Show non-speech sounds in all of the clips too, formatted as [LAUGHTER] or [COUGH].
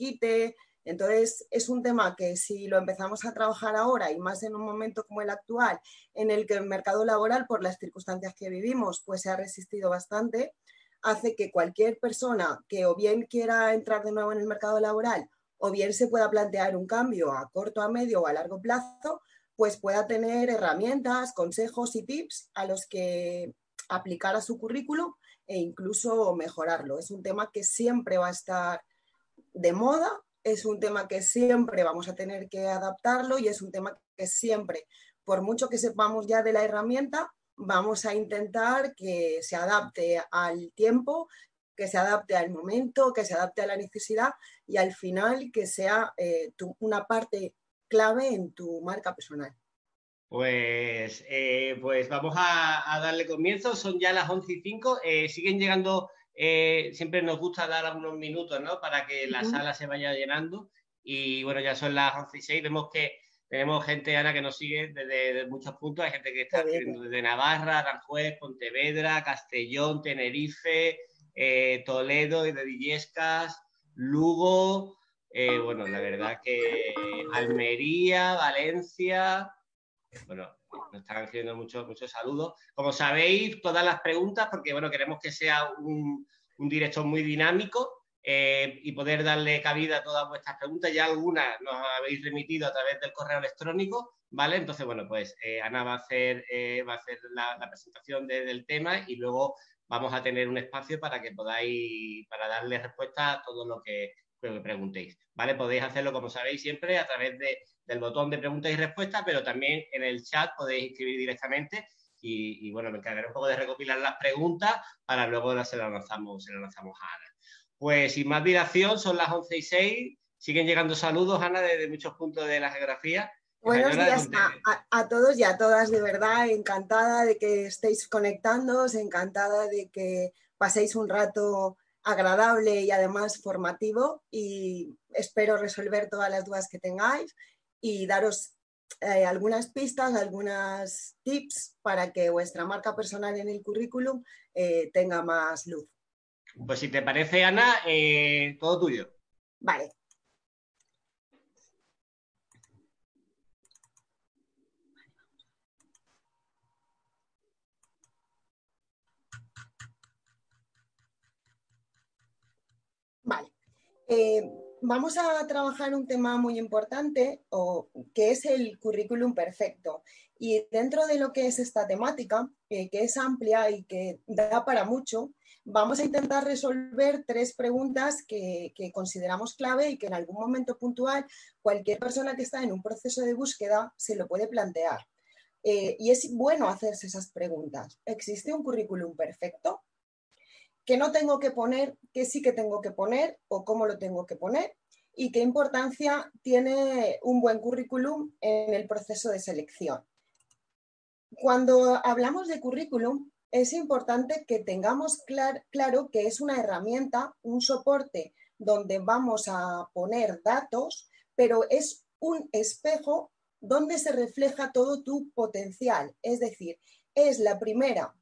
Quite. Entonces, es un tema que si lo empezamos a trabajar ahora y más en un momento como el actual, en el que el mercado laboral, por las circunstancias que vivimos, pues se ha resistido bastante, hace que cualquier persona que o bien quiera entrar de nuevo en el mercado laboral o bien se pueda plantear un cambio a corto, a medio o a largo plazo, pues pueda tener herramientas, consejos y tips a los que aplicar a su currículum e incluso mejorarlo. Es un tema que siempre va a estar de moda, es un tema que siempre vamos a tener que adaptarlo y es un tema que siempre, por mucho que sepamos ya de la herramienta, vamos a intentar que se adapte al tiempo, que se adapte al momento, que se adapte a la necesidad y al final que sea eh, una parte clave en tu marca personal. Pues, eh, pues vamos a, a, darle comienzo, son ya las 11 y 5, eh, siguen llegando eh, siempre nos gusta dar algunos minutos, ¿no? Para que la sala se vaya llenando. Y bueno, ya son las 11 y 6. Vemos que tenemos gente, Ana, que nos sigue desde, muchos puntos. Hay gente que está desde Navarra, Aranjuez, Pontevedra, Castellón, Tenerife, eh, Toledo, de Villescas, Lugo. Eh, bueno, la verdad que Almería, Valencia. Bueno, nos están haciendo muchos, muchos saludos. Como sabéis, todas las preguntas, porque bueno, queremos que sea un, un directo muy dinámico eh, y poder darle cabida a todas vuestras preguntas. Ya algunas nos habéis remitido a través del correo electrónico, ¿vale? Entonces, bueno, pues eh, Ana va a hacer, eh, va a hacer la, presentación del tema y luego vamos a tener un espacio para que podáis, para darle respuesta a todo lo que, que preguntéis, ¿vale? Podéis hacerlo, como sabéis, siempre a través de del botón de preguntas y respuestas, pero también en el chat podéis escribir directamente y, bueno, me encargaré un poco de recopilar las preguntas para luego se las lanzamos, se lanzamos a Ana. Pues sin más dilación, son las 11 y 6, siguen llegando saludos, Ana, desde muchos puntos de la geografía. Buenos días a, todos y a todas, de verdad, encantada de que estéis conectándoos, encantada de que paséis un rato agradable y además formativo y espero resolver todas las dudas que tengáis y daros eh, algunas pistas, algunas tips para que vuestra marca personal en el currículum eh, tenga más luz. Pues si te parece, Ana, eh, todo tuyo. Vale. Vale vamos a trabajar un tema muy importante, o, que es el currículum perfecto. Y dentro de lo que es esta temática, que es amplia y que da para mucho, vamos a intentar resolver tres preguntas que, consideramos clave y que en algún momento puntual cualquier persona que está en un proceso de búsqueda se lo puede plantear. Eh, y es bueno hacerse esas preguntas. ¿Existe un currículum perfecto? Qué no tengo que poner, qué sí que tengo que poner o cómo lo tengo que poner y qué importancia tiene un buen currículum en el proceso de selección. Cuando hablamos de currículum, es importante que tengamos claro que es una herramienta, un soporte donde vamos a poner datos, pero es un espejo donde se refleja todo tu potencial. Es decir, es la primera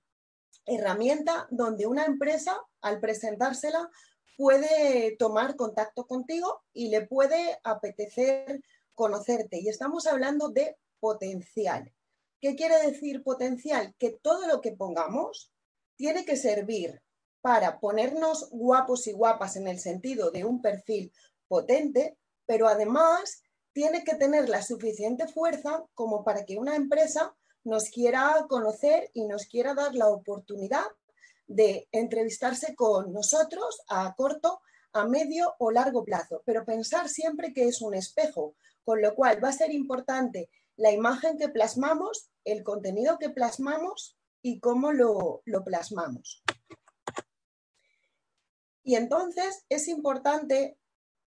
herramienta donde una empresa, al presentársela, puede tomar contacto contigo y le puede apetecer conocerte. Y estamos hablando de potencial. ¿Qué quiere decir potencial? Que todo lo que pongamos tiene que servir para ponernos guapos y guapas en el sentido de un perfil potente, pero además tiene que tener la suficiente fuerza como para que una empresa nos quiera conocer y nos quiera dar la oportunidad de entrevistarse con nosotros a corto, a medio o largo plazo, pero pensar siempre que es un espejo, con lo cual va a ser importante la imagen que plasmamos, el contenido que plasmamos y cómo lo, lo plasmamos. Y entonces es importante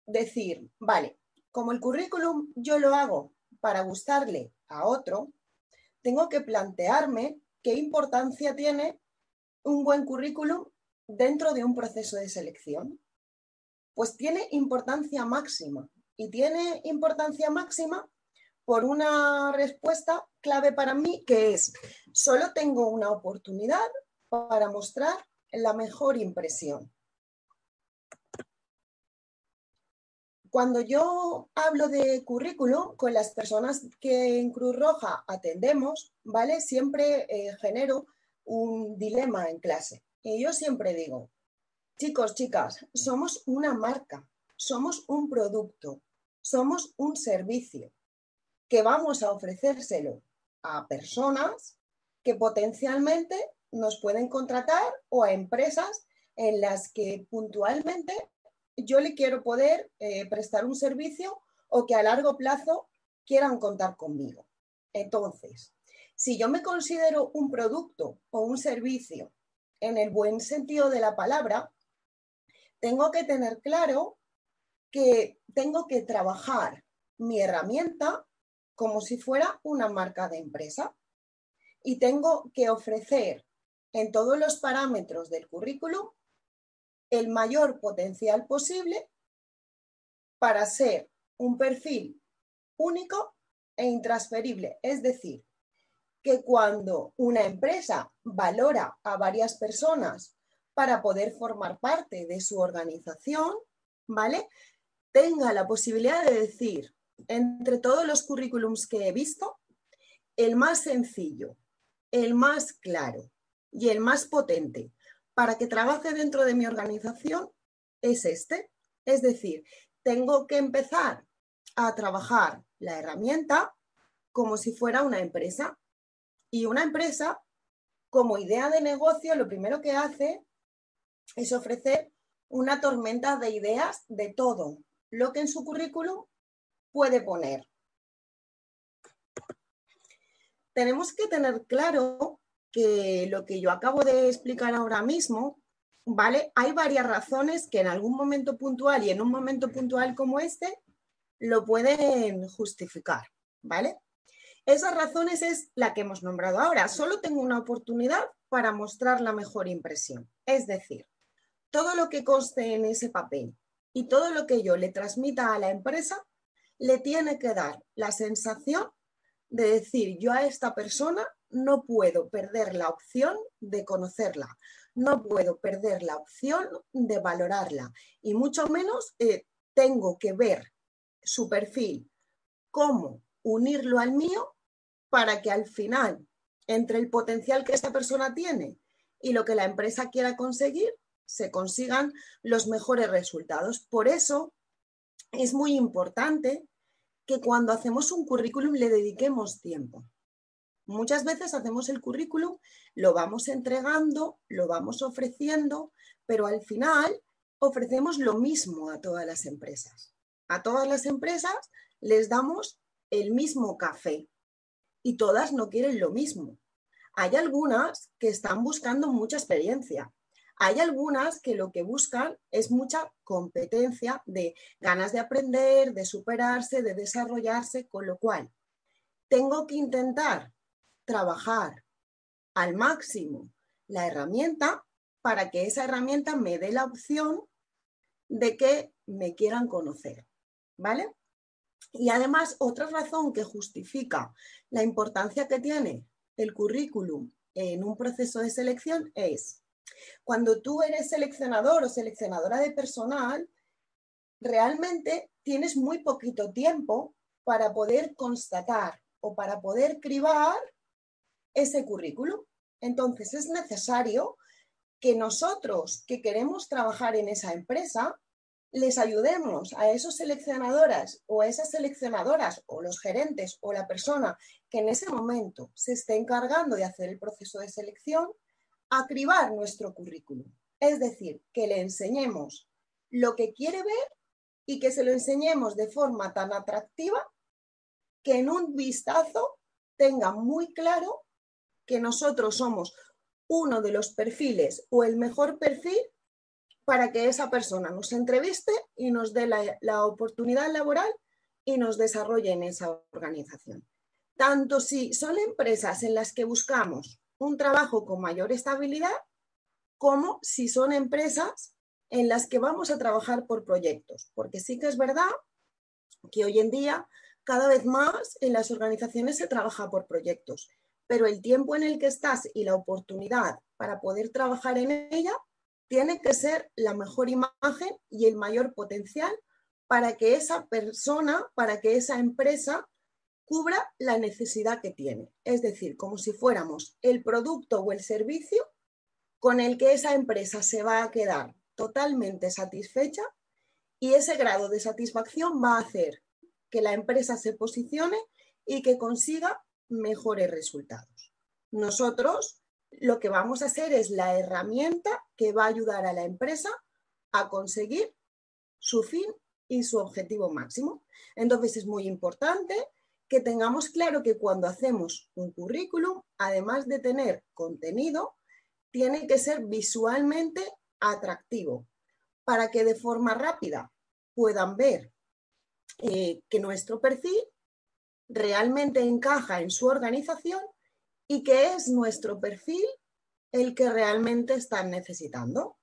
decir, vale, como el currículum yo lo hago para gustarle a otro, tengo que plantearme qué importancia tiene un buen currículum dentro de un proceso de selección. Pues tiene importancia máxima. Y tiene importancia máxima por una respuesta clave para mí, que es, solo tengo una oportunidad para mostrar la mejor impresión. Cuando yo hablo de currículum con las personas que en Cruz Roja atendemos, ¿vale? Siempre eh, genero un dilema en clase. Y yo siempre digo, chicos, chicas, somos una marca, somos un producto, somos un servicio que vamos a ofrecérselo a personas que potencialmente nos pueden contratar o a empresas en las que puntualmente yo le quiero poder eh, prestar un servicio o que a largo plazo quieran contar conmigo. Entonces, si yo me considero un producto o un servicio en el buen sentido de la palabra, tengo que tener claro que tengo que trabajar mi herramienta como si fuera una marca de empresa y tengo que ofrecer en todos los parámetros del currículum el mayor potencial posible para ser un perfil único e intransferible. Es decir, que cuando una empresa valora a varias personas para poder formar parte de su organización, ¿vale? Tenga la posibilidad de decir, entre todos los currículums que he visto, el más sencillo, el más claro y el más potente para que trabaje dentro de mi organización es este. Es decir, tengo que empezar a trabajar la herramienta como si fuera una empresa. Y una empresa, como idea de negocio, lo primero que hace es ofrecer una tormenta de ideas de todo lo que en su currículum puede poner. Tenemos que tener claro que lo que yo acabo de explicar ahora mismo, ¿vale? Hay varias razones que en algún momento puntual y en un momento puntual como este lo pueden justificar, ¿vale? Esas razones es la que hemos nombrado ahora. Solo tengo una oportunidad para mostrar la mejor impresión. Es decir, todo lo que conste en ese papel y todo lo que yo le transmita a la empresa le tiene que dar la sensación de decir yo a esta persona no puedo perder la opción de conocerla, no puedo perder la opción de valorarla y mucho menos eh, tengo que ver su perfil, cómo unirlo al mío para que al final, entre el potencial que esta persona tiene y lo que la empresa quiera conseguir, se consigan los mejores resultados. Por eso es muy importante que cuando hacemos un currículum le dediquemos tiempo. Muchas veces hacemos el currículum, lo vamos entregando, lo vamos ofreciendo, pero al final ofrecemos lo mismo a todas las empresas. A todas las empresas les damos el mismo café y todas no quieren lo mismo. Hay algunas que están buscando mucha experiencia. Hay algunas que lo que buscan es mucha competencia de ganas de aprender, de superarse, de desarrollarse, con lo cual tengo que intentar trabajar al máximo la herramienta para que esa herramienta me dé la opción de que me quieran conocer, ¿vale? Y además, otra razón que justifica la importancia que tiene el currículum en un proceso de selección es cuando tú eres seleccionador o seleccionadora de personal, realmente tienes muy poquito tiempo para poder constatar o para poder cribar ese currículum. Entonces es necesario que nosotros que queremos trabajar en esa empresa les ayudemos a esos seleccionadoras o a esas seleccionadoras o los gerentes o la persona que en ese momento se esté encargando de hacer el proceso de selección a cribar nuestro currículum. Es decir, que le enseñemos lo que quiere ver y que se lo enseñemos de forma tan atractiva que en un vistazo tenga muy claro que nosotros somos uno de los perfiles o el mejor perfil para que esa persona nos entreviste y nos dé la, oportunidad laboral y nos desarrolle en esa organización. Tanto si son empresas en las que buscamos un trabajo con mayor estabilidad, como si son empresas en las que vamos a trabajar por proyectos, porque sí que es verdad que hoy en día cada vez más en las organizaciones se trabaja por proyectos, pero el tiempo en el que estás y la oportunidad para poder trabajar en ella tiene que ser la mejor imagen y el mayor potencial para que esa persona, para que esa empresa cubra la necesidad que tiene. Es decir, como si fuéramos el producto o el servicio con el que esa empresa se va a quedar totalmente satisfecha y ese grado de satisfacción va a hacer que la empresa se posicione y que consiga mejores resultados. Nosotros lo que vamos a hacer es la herramienta que va a ayudar a la empresa a conseguir su fin y su objetivo máximo. Entonces es muy importante que tengamos claro que cuando hacemos un currículum, además de tener contenido, tiene que ser visualmente atractivo para que de forma rápida puedan ver eh, que nuestro perfil realmente encaja en su organización y que es nuestro perfil el que realmente están necesitando.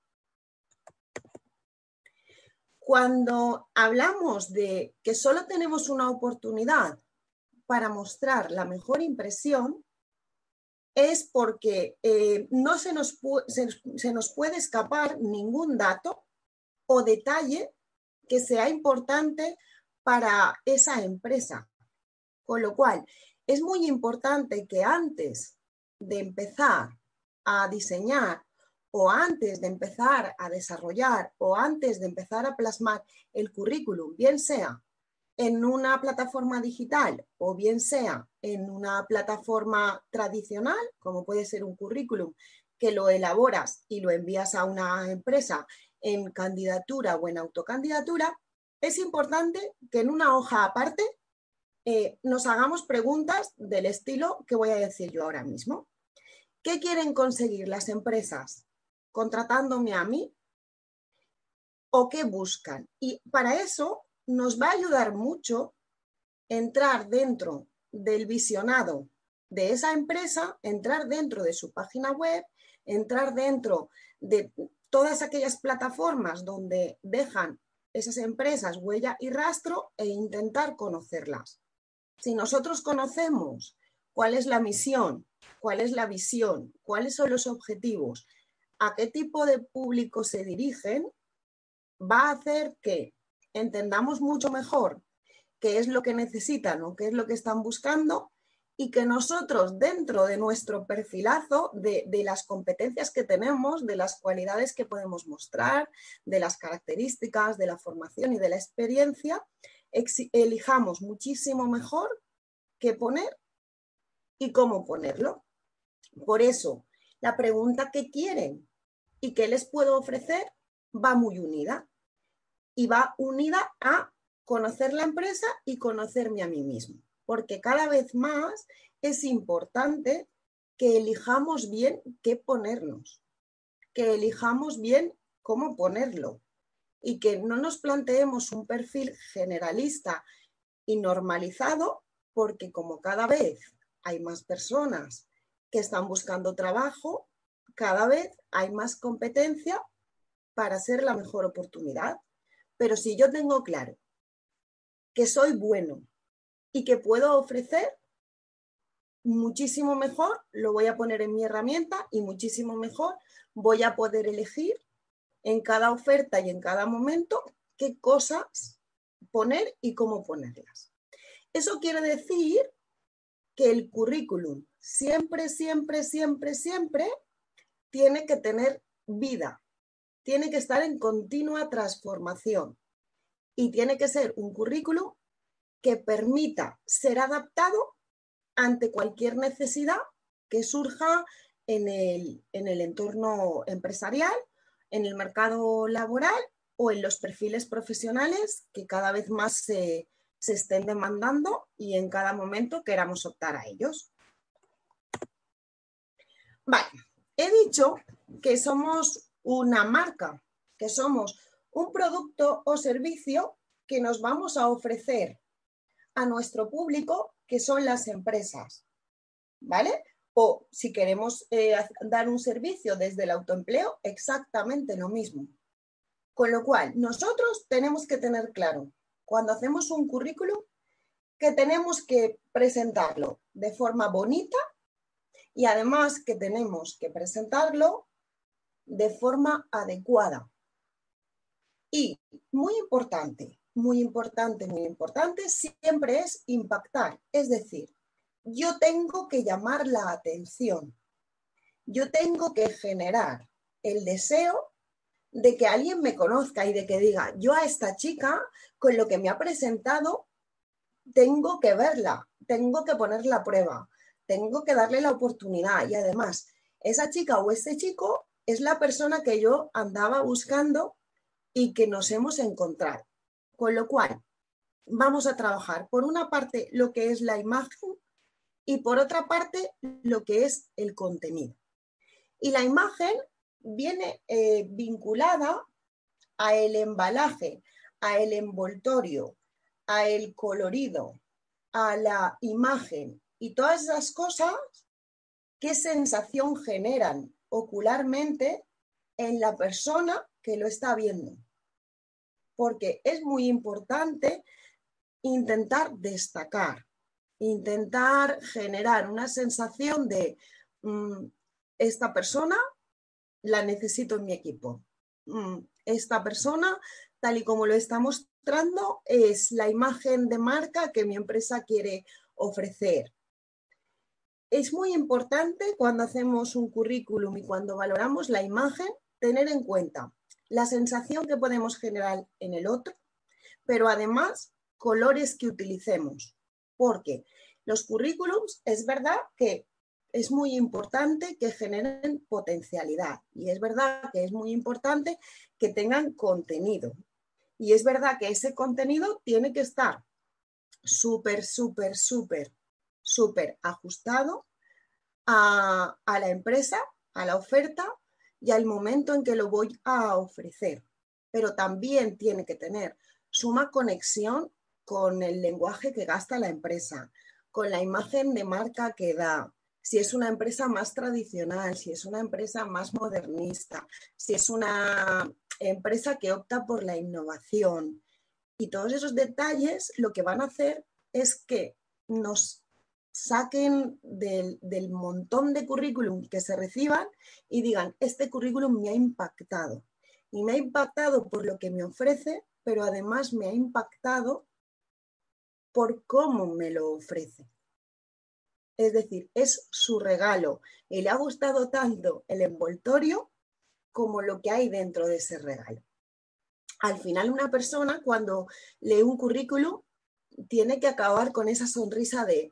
Cuando hablamos de que solo tenemos una oportunidad para mostrar la mejor impresión, es porque eh, no se nos, se nos puede escapar ningún dato o detalle que sea importante para esa empresa. Con lo cual, es muy importante que antes de empezar a diseñar o antes de empezar a desarrollar o antes de empezar a plasmar el currículum, bien sea en una plataforma digital o bien sea en una plataforma tradicional, como puede ser un currículum que lo elaboras y lo envías a una empresa en candidatura o en autocandidatura, es importante que en una hoja aparte eh, nos hagamos preguntas del estilo que voy a decir yo ahora mismo. ¿Qué quieren conseguir las empresas contratándome a mí? ¿O qué buscan? Y para eso nos va a ayudar mucho entrar dentro del visionado de esa empresa, entrar dentro de su página web, entrar dentro de todas aquellas plataformas donde dejan esas empresas huella y rastro e intentar conocerlas. Si nosotros conocemos cuál es la misión, cuál es la visión, cuáles son los objetivos, a qué tipo de público se dirigen, va a hacer que entendamos mucho mejor qué es lo que necesitan o qué es lo que están buscando y que nosotros dentro de nuestro perfilazo, de, las competencias que tenemos, de las cualidades que podemos mostrar, de las características, de la formación y de la experiencia, elijamos muchísimo mejor qué poner y cómo ponerlo. Por eso, la pregunta que quieren y qué les puedo ofrecer va muy unida y va unida a conocer la empresa y conocerme a mí mismo porque cada vez más es importante que elijamos bien qué ponernos, que elijamos bien cómo ponerlo y que no nos planteemos un perfil generalista y normalizado, porque como cada vez hay más personas que están buscando trabajo, cada vez hay más competencia para ser la mejor oportunidad. Pero si yo tengo claro que soy bueno, y que puedo ofrecer muchísimo mejor, lo voy a poner en mi herramienta y muchísimo mejor voy a poder elegir en cada oferta y en cada momento qué cosas poner y cómo ponerlas. Eso quiere decir que el currículum siempre, siempre, siempre, siempre tiene que tener vida, tiene que estar en continua transformación y tiene que ser un currículum que permita ser adaptado ante cualquier necesidad que surja en el, entorno empresarial, en el mercado laboral o en los perfiles profesionales que cada vez más se, se estén demandando y en cada momento queramos optar a ellos. Vale, he dicho que somos una marca, que somos un producto o servicio que nos vamos a ofrecer a nuestro público, que son las empresas. ¿Vale? O si queremos eh, dar un servicio desde el autoempleo, exactamente lo mismo. Con lo cual, nosotros tenemos que tener claro, cuando hacemos un currículum, que tenemos que presentarlo de forma bonita y además que tenemos que presentarlo de forma adecuada. Y muy importante, muy importante, muy importante, siempre es impactar. Es decir, yo tengo que llamar la atención. Yo tengo que generar el deseo de que alguien me conozca y de que diga, yo a esta chica, con lo que me ha presentado, tengo que verla, tengo que ponerla a prueba, tengo que darle la oportunidad. Y además, esa chica o ese chico es la persona que yo andaba buscando y que nos hemos encontrado. Con lo cual, vamos a trabajar por una parte lo que es la imagen y por otra parte lo que es el contenido. Y la imagen viene eh, vinculada a el embalaje, a el envoltorio, a el colorido, a la imagen y todas esas cosas, ¿qué sensación generan ocularmente en la persona que lo está viendo? Porque es muy importante intentar destacar, intentar generar una sensación de mm, esta persona la necesito en mi equipo. Mm, esta persona, tal y como lo está mostrando, es la imagen de marca que mi empresa quiere ofrecer. Es muy importante cuando hacemos un currículum y cuando valoramos la imagen, tener en cuenta la sensación que podemos generar en el otro, pero además colores que utilicemos, porque los currículums es verdad que es muy importante que generen potencialidad y es verdad que es muy importante que tengan contenido. Y es verdad que ese contenido tiene que estar súper, súper, súper, súper ajustado a, a, la empresa, a la oferta y al momento en que lo voy a ofrecer. Pero también tiene que tener suma conexión con el lenguaje que gasta la empresa, con la imagen de marca que da, si es una empresa más tradicional, si es una empresa más modernista, si es una empresa que opta por la innovación. Y todos esos detalles lo que van a hacer es que nos saquen del, montón de currículum que se reciban y digan, este currículum me ha impactado. Y me ha impactado por lo que me ofrece, pero además me ha impactado por cómo me lo ofrece. Es decir, es su regalo y le ha gustado tanto el envoltorio como lo que hay dentro de ese regalo. Al final, una persona cuando lee un currículum tiene que acabar con esa sonrisa de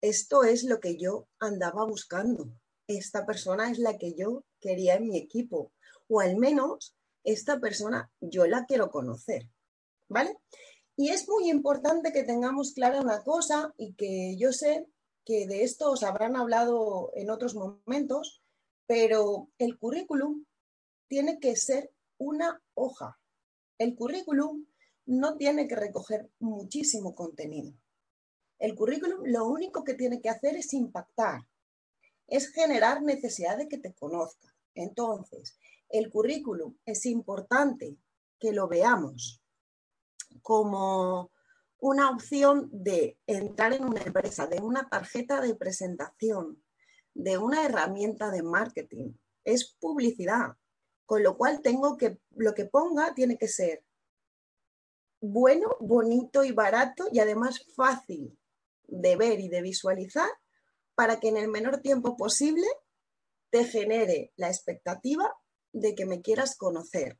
esto es lo que yo andaba buscando, esta persona es la que yo quería en mi equipo, o al menos esta persona yo la quiero conocer, ¿vale? Y es muy importante que tengamos clara una cosa y que yo sé que de esto os habrán hablado en otros momentos, pero el currículum tiene que ser una hoja. El currículum no tiene que recoger muchísimo contenido. El currículum lo único que tiene que hacer es impactar, es generar necesidad de que te conozca. Entonces, el currículum es importante que lo veamos como una opción de entrar en una empresa, de una tarjeta de presentación, de una herramienta de marketing. Es publicidad, con lo cual tengo que, lo que ponga tiene que ser bueno, bonito y barato y además fácil de ver y de visualizar para que en el menor tiempo posible te genere la expectativa de que me quieras conocer.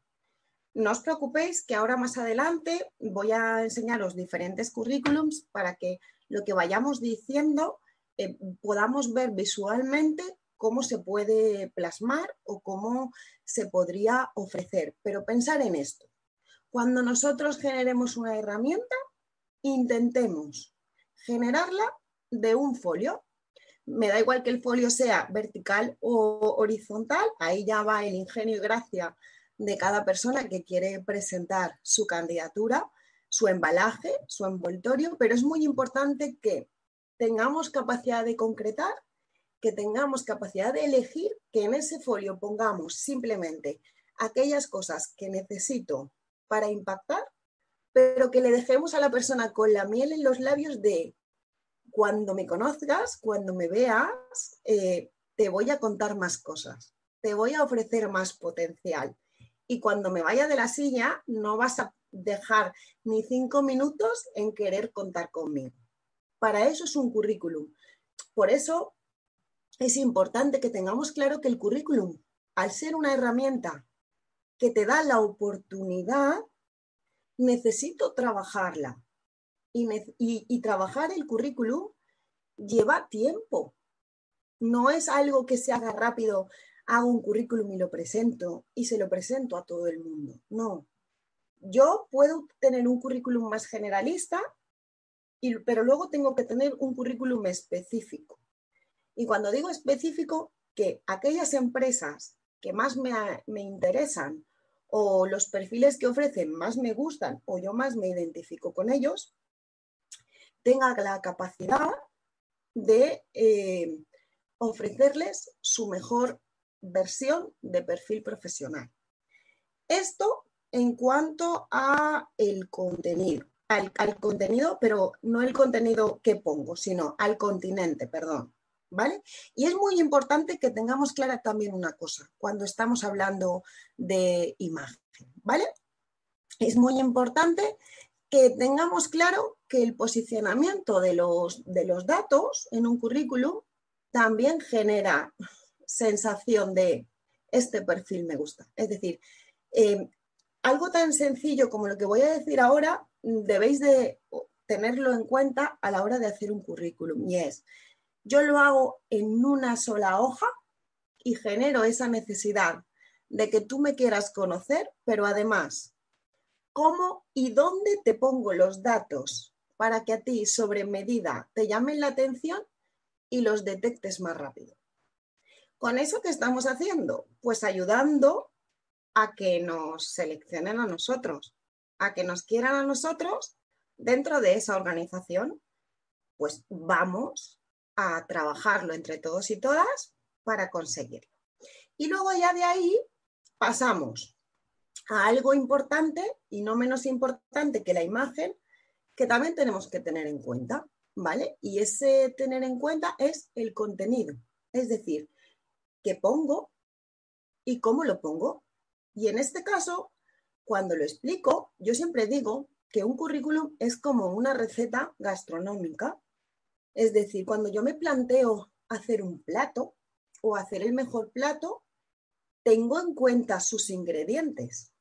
No os preocupéis que ahora más adelante voy a enseñaros diferentes currículums para que lo que vayamos diciendo eh, podamos ver visualmente cómo se puede plasmar o cómo se podría ofrecer. Pero pensar en esto. Cuando nosotros generemos una herramienta, intentemos generarla de un folio. Me da igual que el folio sea vertical o horizontal, ahí ya va el ingenio y gracia de cada persona que quiere presentar su candidatura, su embalaje, su envoltorio, pero es muy importante que tengamos capacidad de concretar, que tengamos capacidad de elegir, que en ese folio pongamos simplemente aquellas cosas que necesito para impactar, pero que le dejemos a la persona con la miel en los labios de cuando me conozcas, cuando me veas, eh, te voy a contar más cosas, te voy a ofrecer más potencial. Y cuando me vaya de la silla, no vas a dejar ni cinco minutos en querer contar conmigo. Para eso es un currículum. Por eso es importante que tengamos claro que el currículum, al ser una herramienta que te da la oportunidad, necesito trabajarla. Y, trabajar el currículum lleva tiempo. No es algo que se haga rápido, hago un currículum y lo presento y se lo presento a todo el mundo. No. Yo puedo tener un currículum más generalista, pero luego tengo que tener un currículum específico. Y cuando digo específico, que aquellas empresas que más me, me interesan o los perfiles que ofrecen más me gustan o yo más me identifico con ellos, tenga la capacidad de eh, ofrecerles su mejor versión de perfil profesional. Esto en cuanto a el contenido, al, contenido, pero no el contenido que pongo, sino al continente, perdón. ¿vale? Y es muy importante que tengamos clara también una cosa cuando estamos hablando de imagen, ¿vale? Es muy importante que tengamos claro que el posicionamiento de los, de los datos en un currículum también genera sensación de este perfil me gusta. Es decir, eh, algo tan sencillo como lo que voy a decir ahora, debéis de tenerlo en cuenta a la hora de hacer un currículum y es yo lo hago en una sola hoja y genero esa necesidad de que tú me quieras conocer, pero además, ¿cómo y dónde te pongo los datos para que a ti sobre medida te llamen la atención y los detectes más rápido? ¿Con eso qué estamos haciendo? Pues ayudando a que nos seleccionen a nosotros, a que nos quieran a nosotros dentro de esa organización. Pues vamos a trabajarlo entre todos y todas para conseguirlo. Y luego ya de ahí pasamos a algo importante y no menos importante que la imagen, que también tenemos que tener en cuenta, ¿vale? Y ese tener en cuenta es el contenido, es decir, qué pongo y cómo lo pongo. Y en este caso, cuando lo explico, yo siempre digo que un currículum es como una receta gastronómica es decir, cuando yo me planteo hacer un plato o hacer el mejor plato, tengo en cuenta sus ingredientes.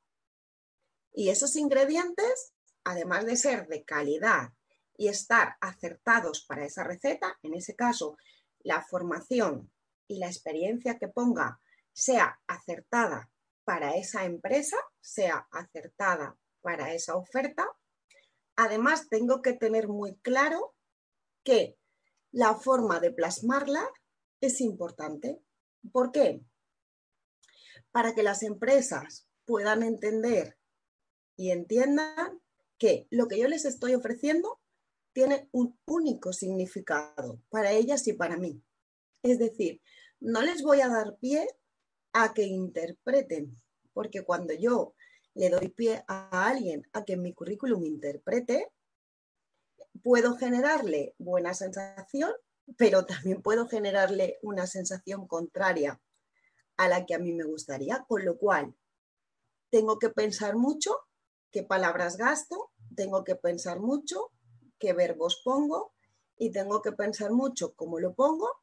Y esos ingredientes, además de ser de calidad y estar acertados para esa receta, en ese caso, la formación y la experiencia que ponga sea acertada para esa empresa, sea acertada para esa oferta, además tengo que tener muy claro que la forma de plasmarla es importante. ¿Por qué? Para que las empresas puedan entender y entiendan que lo que yo les estoy ofreciendo tiene un único significado para ellas y para mí. Es decir, no les voy a dar pie a que interpreten, porque cuando yo le doy pie a alguien a que en mi currículum interprete, puedo generarle buena sensación, pero también puedo generarle una sensación contraria a la que a mí me gustaría, con lo cual tengo que pensar mucho qué palabras gasto, tengo que pensar mucho qué verbos pongo y tengo que pensar mucho cómo lo pongo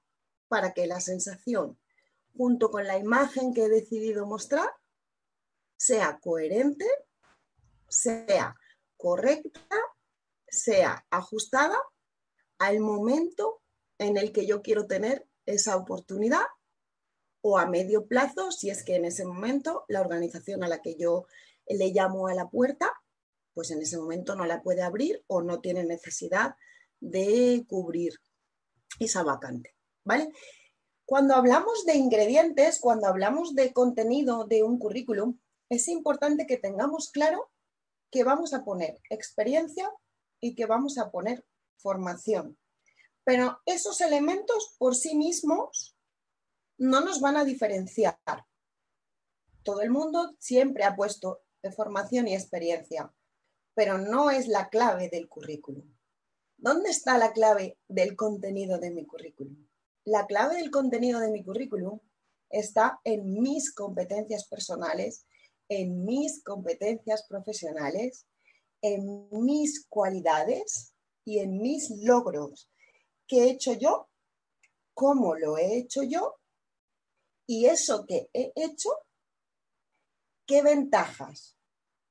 para que la sensación, junto con la imagen que he decidido mostrar, sea coherente, sea correcta sea ajustada al momento en el que yo quiero tener esa oportunidad o a medio plazo, si es que en ese momento la organización a la que yo le llamo a la puerta, pues en ese momento no la puede abrir o no tiene necesidad de cubrir esa vacante, Cuando hablamos de ingredientes, cuando hablamos de contenido de un currículum, es importante que tengamos claro que vamos a poner experiencia y que vamos a poner formación. Pero esos elementos por sí mismos no nos van a diferenciar. Todo el mundo siempre ha puesto formación y experiencia, pero no es la clave del currículum. ¿Dónde está la clave del contenido de mi currículum? La clave del contenido de mi currículum está en mis competencias personales, en mis competencias profesionales, en mis cualidades y en mis logros. ¿Qué he hecho yo? ¿Cómo lo he hecho yo? Y eso que he hecho, ¿qué ventajas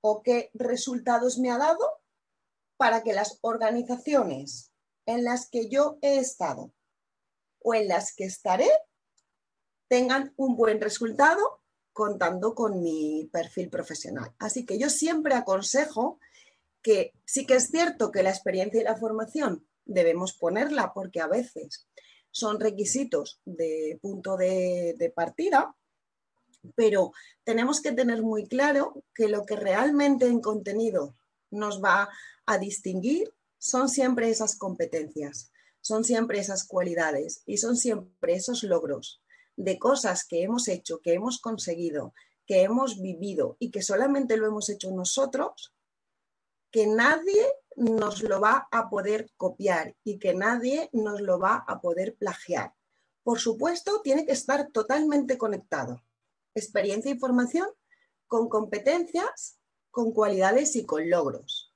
o qué resultados me ha dado para que las organizaciones en las que yo he estado o en las que estaré tengan un buen resultado contando con mi perfil profesional. Así que yo siempre aconsejo que sí que es cierto que la experiencia y la formación debemos ponerla porque a veces son requisitos de punto de, de partida, pero tenemos que tener muy claro que lo que realmente en contenido nos va a distinguir son siempre esas competencias, son siempre esas cualidades y son siempre esos logros de cosas que hemos hecho, que hemos conseguido, que hemos vivido y que solamente lo hemos hecho nosotros, que nadie nos lo va a poder copiar y que nadie nos lo va a poder plagiar. Por supuesto, tiene que estar totalmente conectado. Experiencia y formación con competencias, con cualidades y con logros.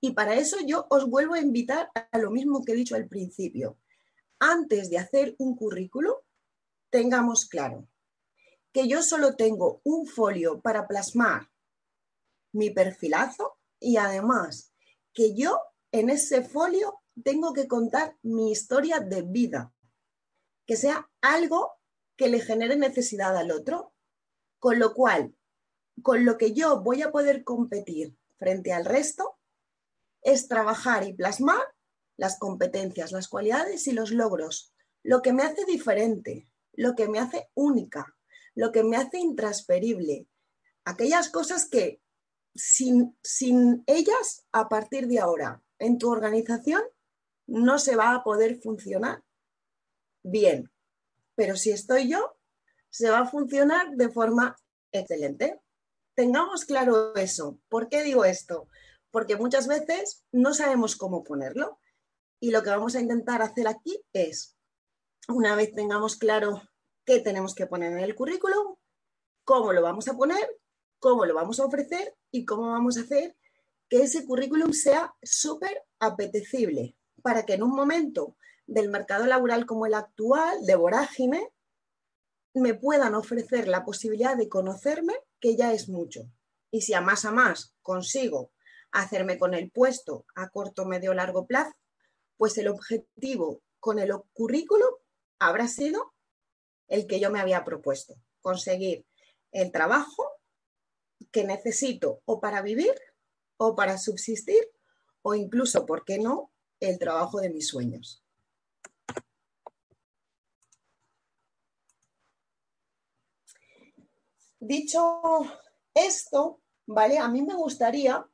Y para eso yo os vuelvo a invitar a lo mismo que he dicho al principio. Antes de hacer un currículum, tengamos claro que yo solo tengo un folio para plasmar mi perfilazo y además que yo en ese folio tengo que contar mi historia de vida, que sea algo que le genere necesidad al otro, con lo cual, con lo que yo voy a poder competir frente al resto, es trabajar y plasmar las competencias, las cualidades y los logros, lo que me hace diferente, lo que me hace única, lo que me hace intransferible, aquellas cosas que sin, sin ellas, a partir de ahora, en tu organización, no se va a poder funcionar bien. Pero si estoy yo, se va a funcionar de forma excelente. Tengamos claro eso. ¿Por qué digo esto? Porque muchas veces no sabemos cómo ponerlo. Y lo que vamos a intentar hacer aquí es, una vez tengamos claro qué tenemos que poner en el currículum, cómo lo vamos a poner, cómo lo vamos a ofrecer y cómo vamos a hacer que ese currículum sea súper apetecible para que en un momento del mercado laboral como el actual, de vorágine, me puedan ofrecer la posibilidad de conocerme, que ya es mucho. Y si a más a más consigo hacerme con el puesto a corto, medio, largo plazo, pues el objetivo con el currículum habrá sido el que yo me había propuesto, conseguir el trabajo que necesito o para vivir o para subsistir o incluso, ¿por qué no?, el trabajo de mis sueños. Dicho esto, ¿vale? A mí me gustaría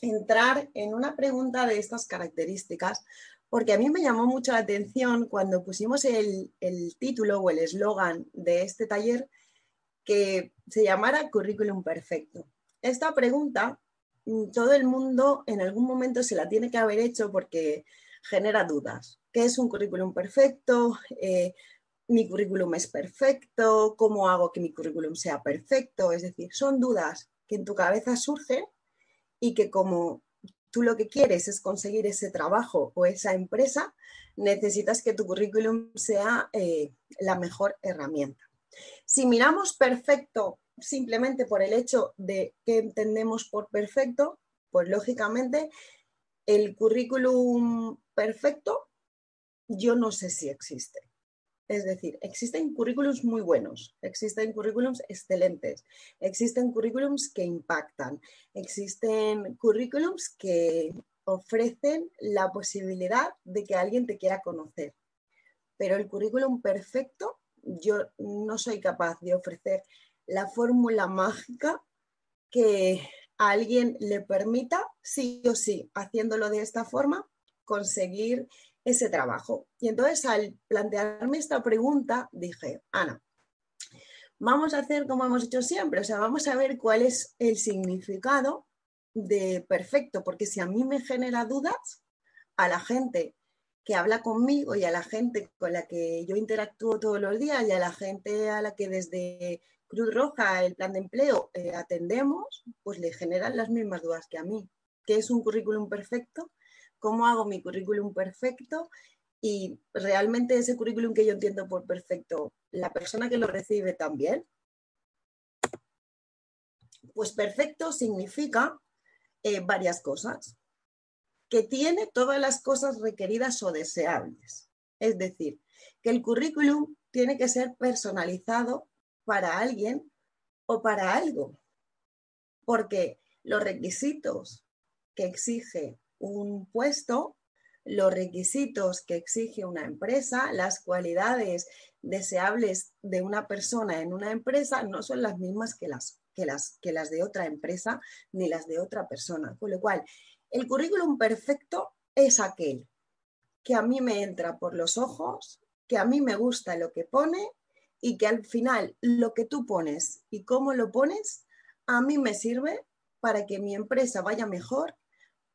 entrar en una pregunta de estas características, porque a mí me llamó mucho la atención cuando pusimos el, título o el eslogan de este taller, que se llamara currículum perfecto. Esta pregunta mm, todo el mundo en algún momento se la tiene que haber hecho porque genera dudas. ¿Qué es un currículum perfecto? Eh, ¿Mi currículum es perfecto? ¿Cómo hago que mi currículum sea perfecto? Es decir, son dudas que en tu cabeza surgen y que como tú lo que quieres es conseguir ese trabajo o esa empresa, necesitas que tu currículum sea eh, la mejor herramienta. Si miramos perfecto simplemente por el hecho de que entendemos por perfecto, pues lógicamente el currículum perfecto yo no sé si existe. Es decir, existen currículums muy buenos, existen currículums excelentes, existen currículums que impactan, existen currículums que ofrecen la posibilidad de que alguien te quiera conocer. Pero el currículum perfecto yo no soy capaz de ofrecer la fórmula mágica que a alguien le permita, sí o sí, haciéndolo de esta forma, conseguir ese trabajo. Y entonces al plantearme esta pregunta, dije, Ana, vamos a hacer como hemos hecho siempre, o sea, vamos a ver cuál es el significado de perfecto, porque si a mí me genera dudas, a la gente que habla conmigo y a la gente con la que yo interactúo todos los días y a la gente a la que desde Cruz Roja, el plan de empleo, eh, atendemos, pues le generan las mismas dudas que a mí. ¿Qué es un currículum perfecto? ¿Cómo hago mi currículum perfecto? Y realmente ese currículum que yo entiendo por perfecto, la persona que lo recibe también. Pues perfecto significa eh, varias cosas. Que tiene todas las cosas requeridas o deseables. Es decir, que el currículum tiene que ser personalizado para alguien o para algo. Porque los requisitos que exige un puesto, los requisitos que exige una empresa, las cualidades deseables de una persona en una empresa no son las mismas que las, que las, que las de otra empresa ni las de otra persona. Con lo cual, el currículum perfecto es aquel que a mí me entra por los ojos, que a mí me gusta lo que pone y que al final lo que tú pones y cómo lo pones a mí me sirve para que mi empresa vaya mejor,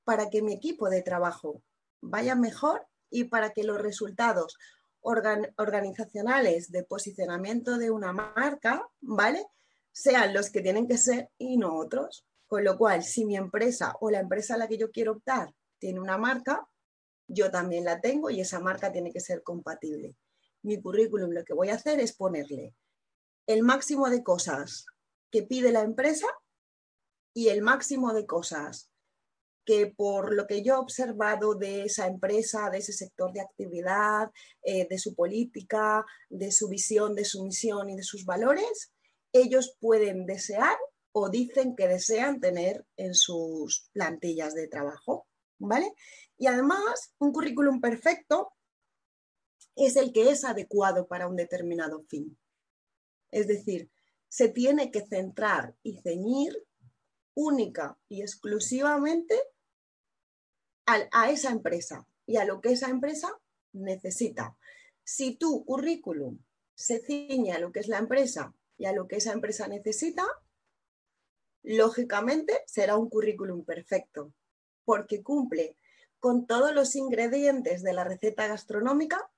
para que mi equipo de trabajo vaya mejor y para que los resultados organizacionales de posicionamiento de una marca, ¿vale? Sean los que tienen que ser y no otros. Con lo cual, si mi empresa o la empresa a la que yo quiero optar tiene una marca, yo también la tengo y esa marca tiene que ser compatible mi currículum lo que voy a hacer es ponerle el máximo de cosas que pide la empresa y el máximo de cosas que por lo que yo he observado de esa empresa, de ese sector de actividad, eh, de su política, de su visión, de su misión y de sus valores, ellos pueden desear o dicen que desean tener en sus plantillas de trabajo, ¿vale? Y además, un currículum perfecto es el que es adecuado para un determinado fin. Es decir, se tiene que centrar y ceñir única y exclusivamente a, esa empresa y a lo que esa empresa necesita. Si tu currículum se ciñe a lo que es la empresa y a lo que esa empresa necesita, lógicamente será un currículum perfecto, porque cumple con todos los ingredientes de la receta gastronómica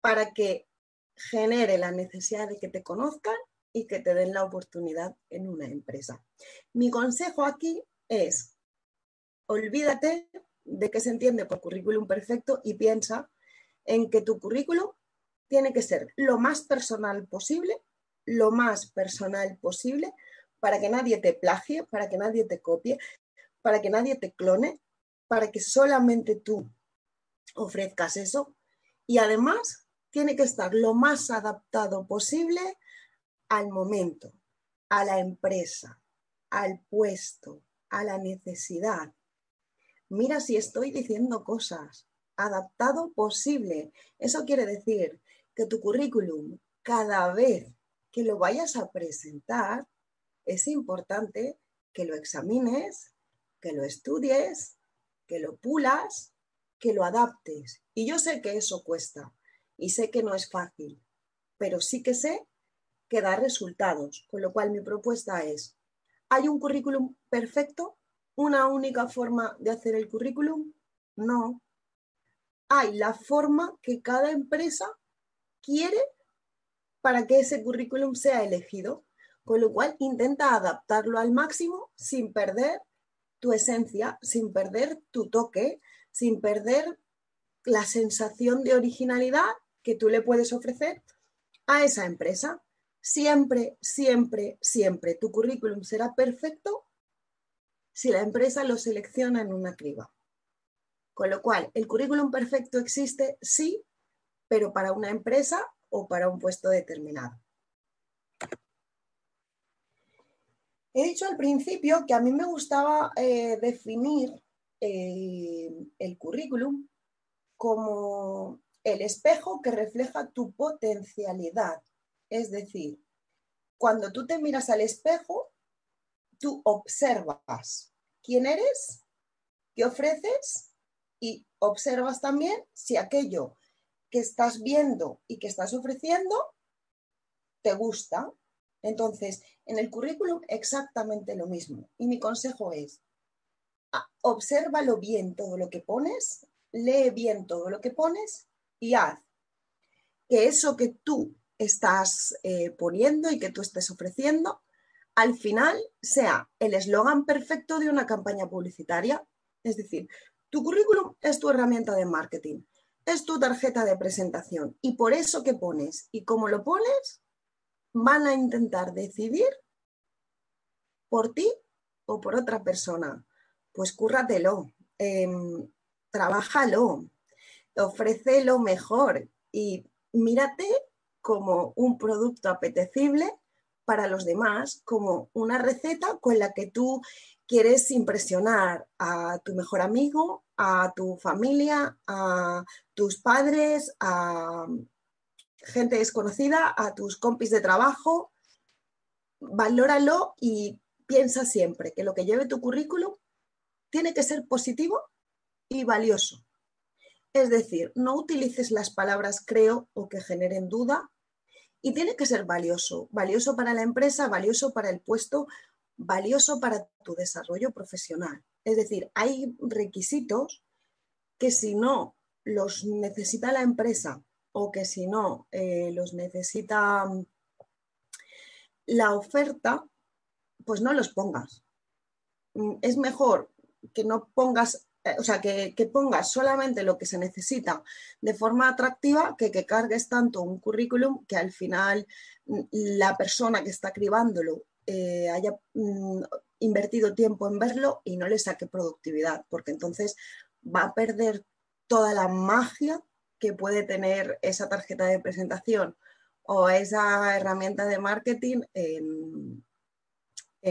para que genere la necesidad de que te conozcan y que te den la oportunidad en una empresa. Mi consejo aquí es, olvídate de que se entiende por currículum perfecto y piensa en que tu currículum tiene que ser lo más personal posible, lo más personal posible, para que nadie te plagie, para que nadie te copie, para que nadie te clone, para que solamente tú ofrezcas eso y además tiene que estar lo más adaptado posible al momento, a la empresa, al puesto, a la necesidad. Mira si estoy diciendo cosas, adaptado posible. Eso quiere decir que tu currículum, cada vez que lo vayas a presentar, es importante que lo examines, que lo estudies, que lo pulas, que lo adaptes. Y yo sé que eso cuesta, y sé que no es fácil, pero sí que sé que da resultados, con lo cual mi propuesta es, ¿hay un currículum perfecto? ¿Una única forma de hacer el currículum? No. Hay la forma que cada empresa quiere para que ese currículum sea elegido, con lo cual intenta adaptarlo al máximo sin perder tu esencia, sin perder tu toque, sin perder la sensación de originalidad que tú le puedes ofrecer a esa empresa. Siempre, siempre, siempre tu currículum será perfecto si la empresa lo selecciona en una criba. Con lo cual, el currículum perfecto existe, sí, pero para una empresa o para un puesto determinado. He dicho al principio que a mí me gustaba eh, definir eh, el currículum como el espejo que refleja tu potencialidad. Es decir, cuando tú te miras al espejo, tú observas quién eres, qué ofreces y observas también si aquello que estás viendo y que estás ofreciendo te gusta. Entonces, en el currículum exactamente lo mismo. Y mi consejo es, obsérvalo bien todo lo que pones, lee bien todo lo que pones y haz que eso que tú estás eh, poniendo y que tú estés ofreciendo, al final sea el eslogan perfecto de una campaña publicitaria. Es decir, tu currículum es tu herramienta de marketing, es tu tarjeta de presentación y por eso que pones y cómo lo pones, van a intentar decidir por ti o por otra persona. Pues cúrratelo, eh, trabájalo, ofrece lo mejor y mírate como un producto apetecible para los demás, como una receta con la que tú quieres impresionar a tu mejor amigo, a tu familia, a tus padres, a gente desconocida, a tus compis de trabajo. Valóralo y piensa siempre que lo que lleve tu currículum tiene que ser positivo y valioso. Es decir, no utilices las palabras creo o que generen duda y tiene que ser valioso, valioso para la empresa, valioso para el puesto, valioso para tu desarrollo profesional. Es decir, hay requisitos que si no los necesita la empresa o que si no eh, los necesita mm, la oferta, pues no los pongas. Mm, es mejor que no pongas o sea, que, pongas solamente lo que se necesita de forma atractiva que cargues tanto un currículum que al final mm, la persona que está cribándolo eh, haya mm, invertido tiempo en verlo y no le saque productividad, porque entonces va a perder toda la magia que puede tener esa tarjeta de presentación o esa herramienta de marketing en,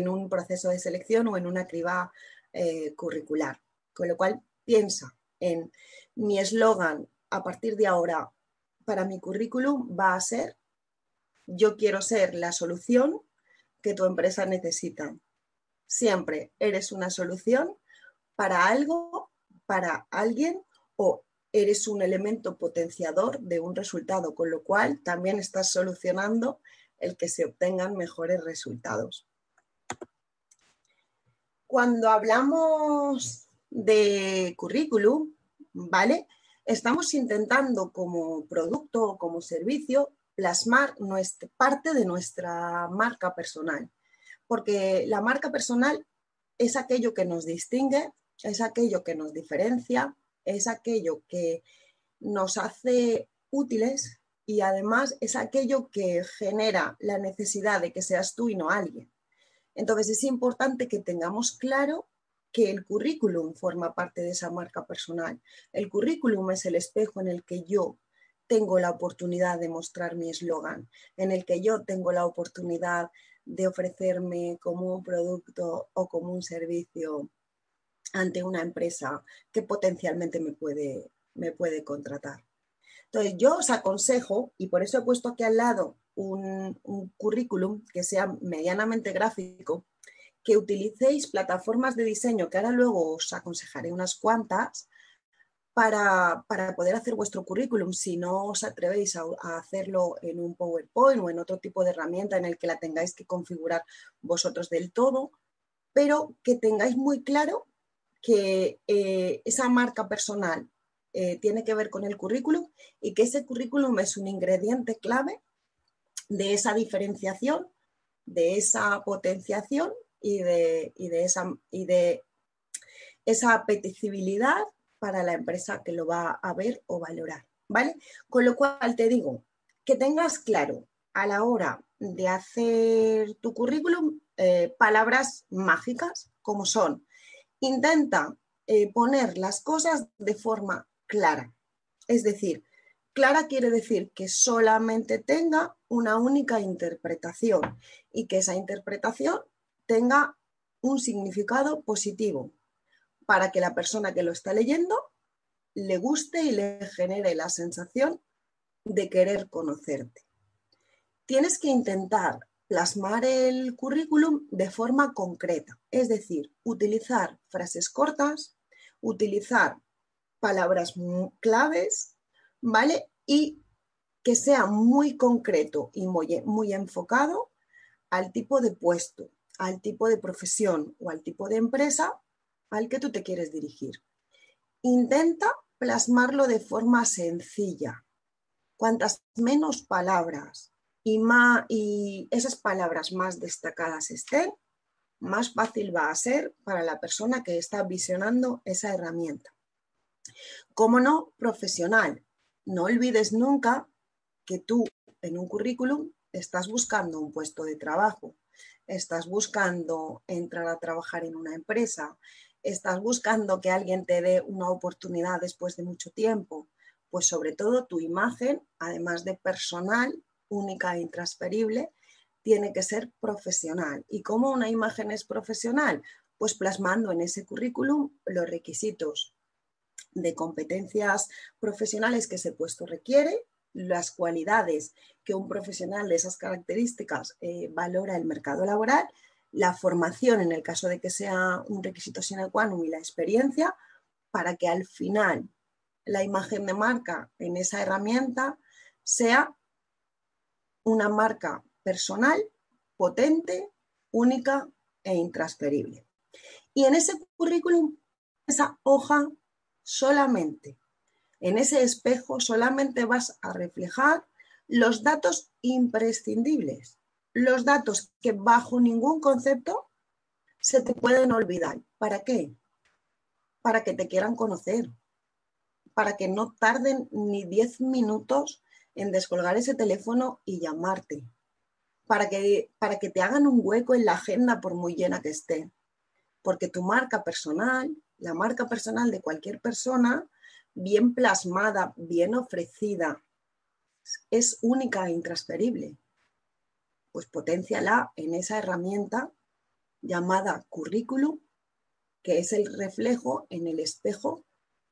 un proceso de selección o en una criba eh, curricular. Con lo cual, piensa en mi eslogan a partir de ahora para mi currículum va a ser, yo quiero ser la solución que tu empresa necesita. Siempre eres una solución para algo, para alguien o eres un elemento potenciador de un resultado, con lo cual también estás solucionando el que se obtengan mejores resultados. Cuando hablamos de currículum, ¿vale? Estamos intentando como producto o como servicio plasmar nuestra, parte de nuestra marca personal, porque la marca personal es aquello que nos distingue, es aquello que nos diferencia, es aquello que nos hace útiles y además es aquello que genera la necesidad de que seas tú y no alguien. Entonces es importante que tengamos claro que el currículum forma parte de esa marca personal. El currículum es el espejo en el que yo tengo la oportunidad de mostrar mi eslogan, en el que yo tengo la oportunidad de ofrecerme como un producto o como un servicio ante una empresa que potencialmente me puede, me puede contratar. Entonces, yo os aconsejo, y por eso he puesto aquí al lado un, un currículum que sea medianamente gráfico, que utilicéis plataformas de diseño, que ahora luego os aconsejaré unas cuantas, para, poder hacer vuestro currículum. Si no os atrevéis a, hacerlo en un PowerPoint o en otro tipo de herramienta en el que la tengáis que configurar vosotros del todo, pero que tengáis muy claro que eh, esa marca personal eh, tiene que ver con el currículum y que ese currículum es un ingrediente clave de esa diferenciación, de esa potenciación y de, de, esa, y de esa apetecibilidad para la empresa que lo va a ver o valorar, ¿vale? Con lo cual te digo, que tengas claro a la hora de hacer tu currículum eh, palabras mágicas como son, intenta eh, poner las cosas de forma clara. Es decir, clara quiere decir que solamente tenga una única interpretación y que esa interpretación tenga un significado positivo para que la persona que lo está leyendo le guste y le genere la sensación de querer conocerte. Tienes que intentar plasmar el currículum de forma concreta, es decir, utilizar frases cortas, utilizar palabras claves, ¿vale? Y que sea muy concreto y muy, muy enfocado al tipo de puesto, al tipo de profesión o al tipo de empresa al que tú te quieres dirigir. Intenta plasmarlo de forma sencilla. Cuantas menos palabras y, más, y esas palabras más destacadas estén, más fácil va a ser para la persona que está visionando esa herramienta. Como no, profesional. No olvides nunca que tú en un currículum estás buscando un puesto de trabajo, estás buscando entrar a trabajar en una empresa, estás buscando que alguien te dé una oportunidad después de mucho tiempo, pues sobre todo tu imagen, además de personal, única e intransferible, tiene que ser profesional. ¿Y cómo una imagen es profesional? Pues plasmando en ese currículum los requisitos de competencias profesionales que ese puesto requiere, las cualidades que un profesional de esas características eh, valora el mercado laboral, la formación en el caso de que sea un requisito sine qua y la experiencia, para que al final la imagen de marca en esa herramienta sea una marca personal, potente, única e intransferible. Y en ese currículum, esa hoja solamente, en ese espejo solamente vas a reflejar los datos imprescindibles, los datos que bajo ningún concepto se te pueden olvidar. ¿Para qué? Para que te quieran conocer, para que no tarden ni 10 minutos en descolgar ese teléfono y llamarte, para que, para que te hagan un hueco en la agenda por muy llena que esté. Porque tu marca personal, la marca personal de cualquier persona, bien plasmada, bien ofrecida, es única e intransferible. Pues potenciala en esa herramienta llamada currículum, que es el reflejo en el espejo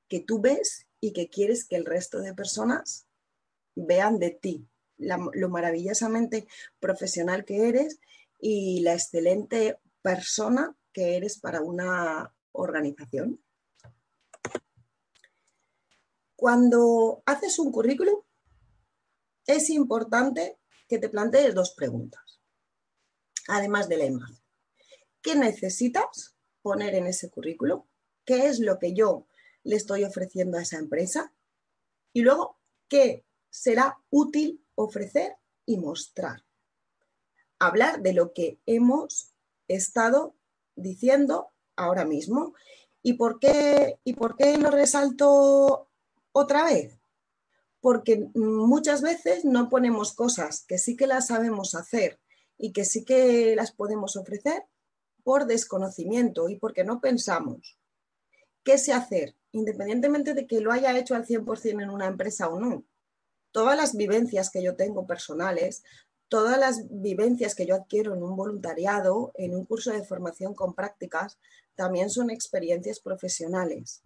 que tú ves y que quieres que el resto de personas vean de ti, lo maravillosamente profesional que eres y la excelente persona que eres para una organización. Cuando haces un currículum, es importante que te plantees dos preguntas, además de la imagen. ¿Qué necesitas poner en ese currículum? ¿Qué es lo que yo le estoy ofreciendo a esa empresa? Y luego, ¿qué será útil ofrecer y mostrar. Hablar de lo que hemos estado diciendo ahora mismo. ¿Y por qué, y por qué lo resalto otra vez? Porque muchas veces no ponemos cosas que sí que las sabemos hacer y que sí que las podemos ofrecer por desconocimiento y porque no pensamos qué sé hacer, independientemente de que lo haya hecho al 100% en una empresa o no todas las vivencias que yo tengo personales, todas las vivencias que yo adquiero en un voluntariado, en un curso de formación con prácticas, también son experiencias profesionales.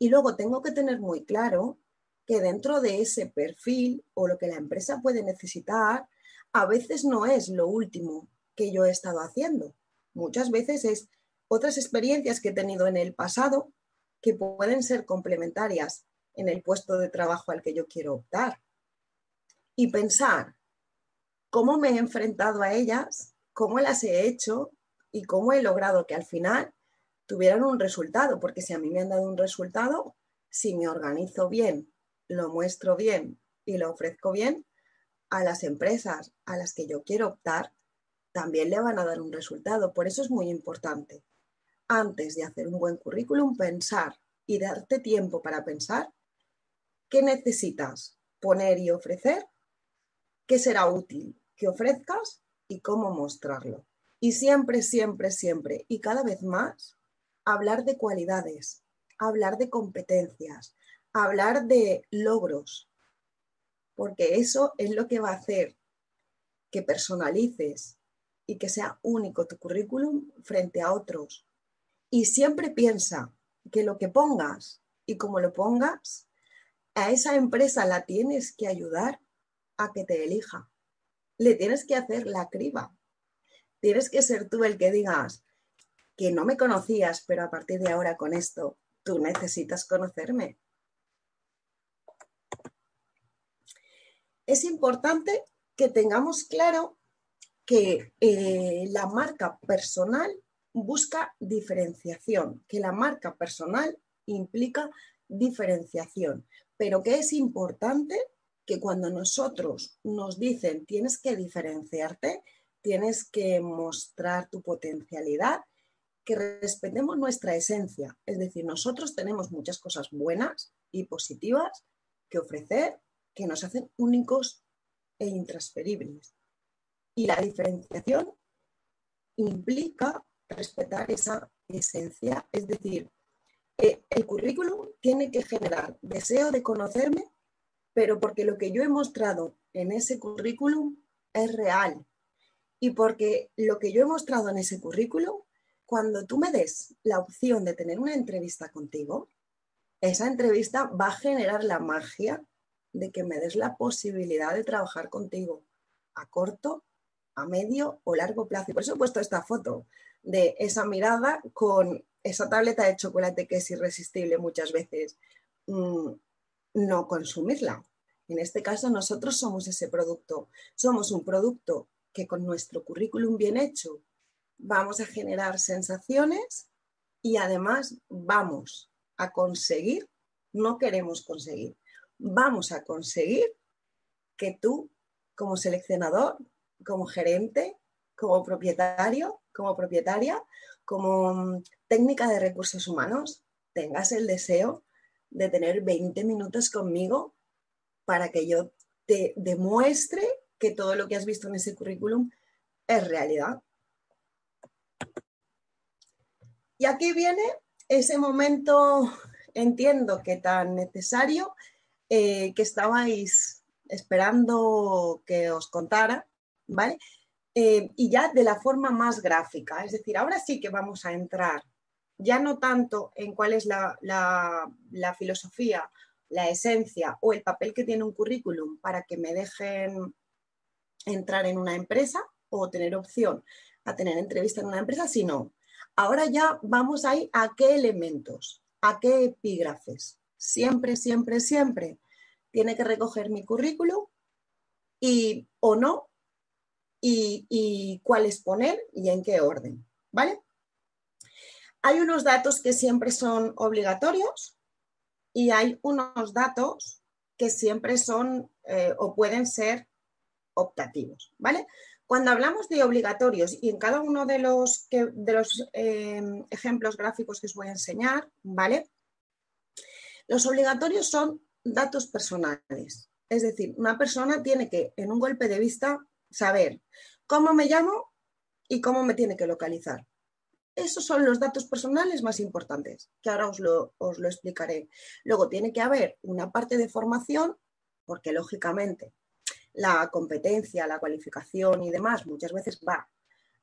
Y luego tengo que tener muy claro que dentro de ese perfil o lo que la empresa puede necesitar, a veces no es lo último que yo he estado haciendo. Muchas veces es otras experiencias que he tenido en el pasado que pueden ser complementarias en el puesto de trabajo al que yo quiero optar y pensar cómo me he enfrentado a ellas, cómo las he hecho y cómo he logrado que al final tuvieran un resultado, porque si a mí me han dado un resultado, si me organizo bien, lo muestro bien y lo ofrezco bien, a las empresas a las que yo quiero optar, también le van a dar un resultado. Por eso es muy importante, antes de hacer un buen currículum, pensar y darte tiempo para pensar qué necesitas poner y ofrecer qué será útil que ofrezcas y cómo mostrarlo. Y siempre, siempre, siempre, y cada vez más, hablar de cualidades, hablar de competencias, hablar de logros, porque eso es lo que va a hacer que personalices y que sea único tu currículum frente a otros. Y siempre piensa que lo que pongas y como lo pongas, a esa empresa la tienes que ayudar a que te elija. Le tienes que hacer la criba Tienes que ser tú el que digas que no me conocías, pero a partir de ahora con esto tú necesitas conocerme. Es importante que tengamos claro que eh, la marca personal busca diferenciación, que la marca personal implica diferenciación, pero que es importante que cuando nosotros nos dicen tienes que diferenciarte, tienes que mostrar tu potencialidad, respetemos nuestra esencia. Es decir, nosotros tenemos muchas cosas buenas y positivas que ofrecer que nos hacen únicos e intransferibles. Y la diferenciación implica respetar esa esencia, es decir, eh, el currículum tiene que generar deseo de conocerme, pero porque lo que yo he mostrado en ese currículum es real y porque lo que yo he mostrado en ese currículum, cuando tú me des la opción de tener una entrevista contigo, esa entrevista va a generar la magia de que me des la posibilidad de trabajar contigo a corto, a medio o largo plazo. Y por eso he puesto esta foto de esa mirada con esa tableta de chocolate que es irresistible muchas veces mm, no consumirla. En este caso nosotros somos ese producto. Somos un producto que con nuestro currículum bien hecho vamos a generar sensaciones y además vamos a conseguir, no queremos conseguir, vamos a conseguir que tú como seleccionador, como gerente, como propietario, como propietaria, como mm, técnica de recursos humanos, tengas el deseo de tener 20 minutos conmigo para que yo te demuestre que todo lo que has visto en ese currículum es realidad. Y aquí viene ese momento, entiendo que tan necesario, eh, que estabais esperando que os contara, ¿vale? Eh, y ya de la forma más gráfica, es decir, ahora sí que vamos a entrar ya no tanto en cuál es la, la filosofía, la esencia o el papel que tiene un currículum para que me dejen entrar en una empresa o tener opción a tener entrevista en una empresa, sino ahora ya vamos a ir a qué elementos, a qué epígrafes. Siempre, siempre, siempre tiene que recoger mi currículum y o no y, y cuáles poner y en qué orden, ¿vale? Hay unos datos que siempre son obligatorios y hay unos datos que siempre son eh, o pueden ser optativos, ¿vale? Cuando hablamos de obligatorios y en cada uno de los, de los eh, ejemplos gráficos que os voy a enseñar, ¿vale? Los obligatorios son datos personales. Es decir, una persona tiene que, en un golpe de vista, saber cómo me llamo y cómo me tiene que localizar. Esos son los datos personales más importantes, que ahora os lo, os lo explicaré. Luego tiene que haber una parte de formación, porque lógicamente la competencia, la cualificación y demás muchas veces va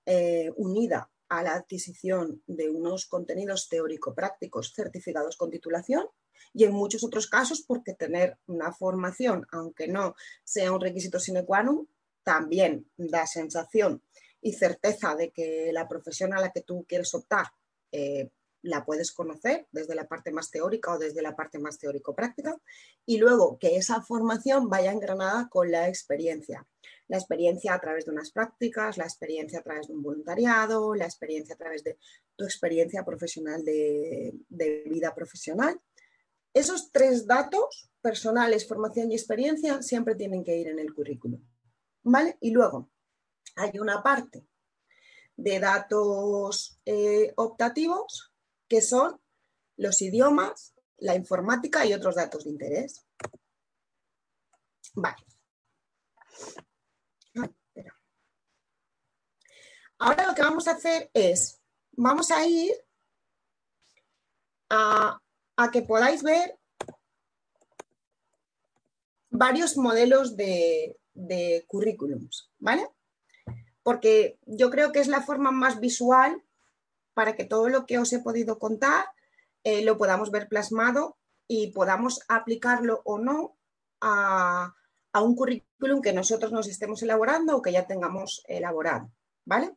eh, unida a la adquisición de unos contenidos teórico-prácticos certificados con titulación y en muchos otros casos porque tener una formación, aunque no sea un requisito sine qua non, también da sensación y certeza de que la profesión a la que tú quieres optar eh, la puedes conocer desde la parte más teórica o desde la parte más teórico-práctica y luego que esa formación vaya engranada con la experiencia. La experiencia a través de unas prácticas, la experiencia a través de un voluntariado, la experiencia a través de tu experiencia profesional de, vida profesional. Esos tres datos, personales, formación y experiencia, siempre tienen que ir en el currículum. ¿Vale? Y luego hay una parte de datos eh, optativos que son los idiomas, la informática y otros datos de interés. Vale. Ahora lo que vamos a hacer es, vamos a ir a, que podáis ver varios modelos de, de currículums, ¿vale? Porque yo creo que es la forma más visual para que todo lo que os he podido contar eh, lo podamos ver plasmado y podamos aplicarlo o no a, a, un currículum que nosotros nos estemos elaborando o que ya tengamos elaborado. ¿Vale?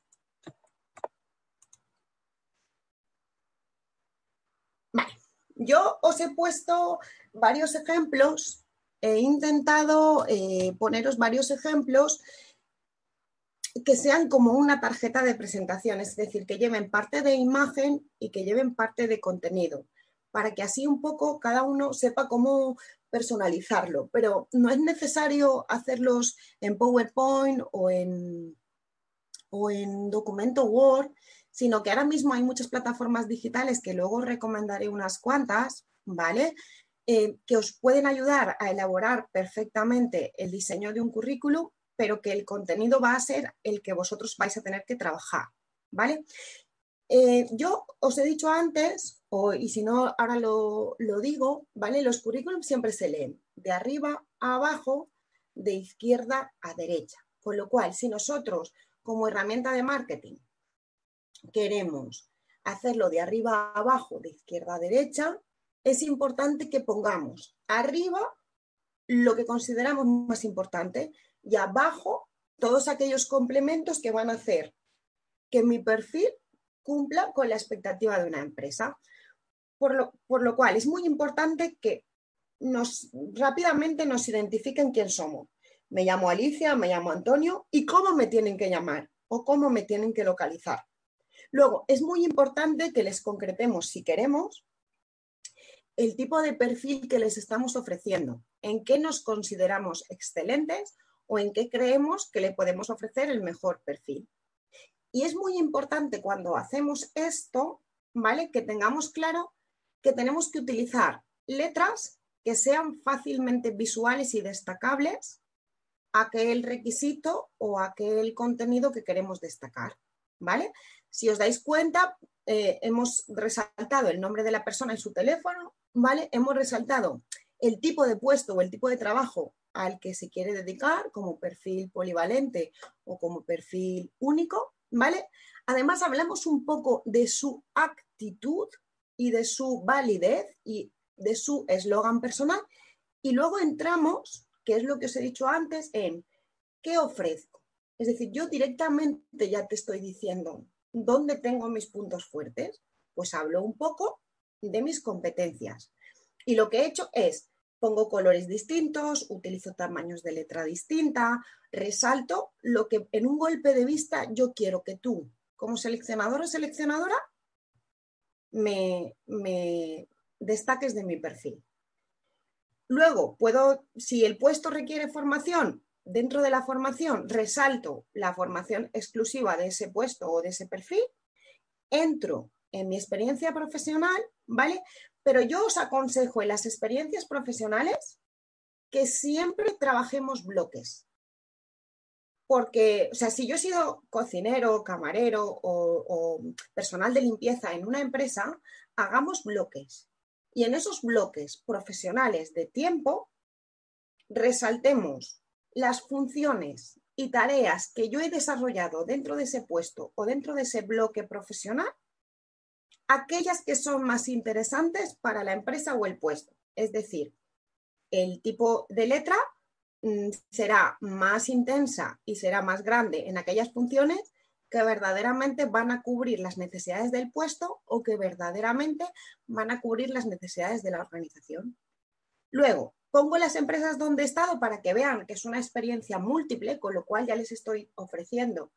Vale. Yo os he puesto varios ejemplos, he intentado eh, poneros varios ejemplos que sean como una tarjeta de presentación, es decir, que lleven parte de imagen y que lleven parte de contenido, para que así un poco cada uno sepa cómo personalizarlo, pero no es necesario hacerlos en PowerPoint o en, o en documento Word, sino que ahora mismo hay muchas plataformas digitales que luego recomendaré unas cuantas, ¿vale? Eh, que os pueden ayudar a elaborar perfectamente el diseño de un currículum, pero que el contenido va a ser el que vosotros vais a tener que trabajar, ¿vale? Eh, yo os he dicho antes, y si no, ahora lo, lo digo, ¿vale? Los currículums siempre se leen de arriba a abajo, de izquierda a derecha. Con lo cual, si nosotros como herramienta de marketing queremos hacerlo de arriba a abajo, de izquierda a derecha, es importante que pongamos arriba lo que consideramos más importante y abajo todos aquellos complementos que van a hacer que mi perfil cumpla con la expectativa de una empresa. Por lo, por lo cual es muy importante que nos rápidamente nos identifiquen quién somos. Me llamo Alicia, me llamo Antonio y cómo me tienen que llamar o cómo me tienen que localizar. Luego, es muy importante que les concretemos, si queremos, el tipo de perfil que les estamos ofreciendo, en qué nos consideramos excelentes o en qué creemos que le podemos ofrecer el mejor perfil. Y es muy importante cuando hacemos esto, ¿vale? Que tengamos claro que tenemos que utilizar letras que sean fácilmente visuales y destacables aquel requisito o aquel contenido que queremos destacar, ¿vale? Si os dais cuenta, eh, hemos resaltado el nombre de la persona en su teléfono, ¿vale? Hemos resaltado el tipo de puesto o el tipo de trabajo al que se quiere dedicar como perfil polivalente o como perfil único, ¿vale? Además, hablamos un poco de su actitud y de su validez y de su eslogan personal y luego entramos, que es lo que os he dicho antes, en qué ofrezco. Es decir, yo directamente ya te estoy diciendo ¿Dónde tengo mis puntos fuertes? Pues hablo un poco de mis competencias. Y lo que he hecho es, pongo colores distintos, utilizo tamaños de letra distinta, resalto lo que en un golpe de vista yo quiero que tú, como seleccionador o seleccionadora, me, me destaques de mi perfil. Luego, puedo, si el puesto requiere formación, dentro de la formación resalto la formación exclusiva de ese puesto o de ese perfil, entro en mi experiencia profesional, ¿vale? Pero yo os aconsejo en las experiencias profesionales que siempre trabajemos bloques. Porque, o sea, si yo he sido cocinero, camarero o, o personal de limpieza en una empresa, hagamos bloques. Y en esos bloques profesionales de tiempo, resaltemos las funciones y tareas que yo he desarrollado dentro de ese puesto o dentro de ese bloque profesional, aquellas que son más interesantes para la empresa o el puesto. Es decir, el tipo de letra mm, será más intensa y será más grande en aquellas funciones que verdaderamente van a cubrir las necesidades del puesto o que verdaderamente van a cubrir las necesidades de la organización. Luego, Pongo las empresas donde he estado para que vean que es una experiencia múltiple, con lo cual ya les estoy ofreciendo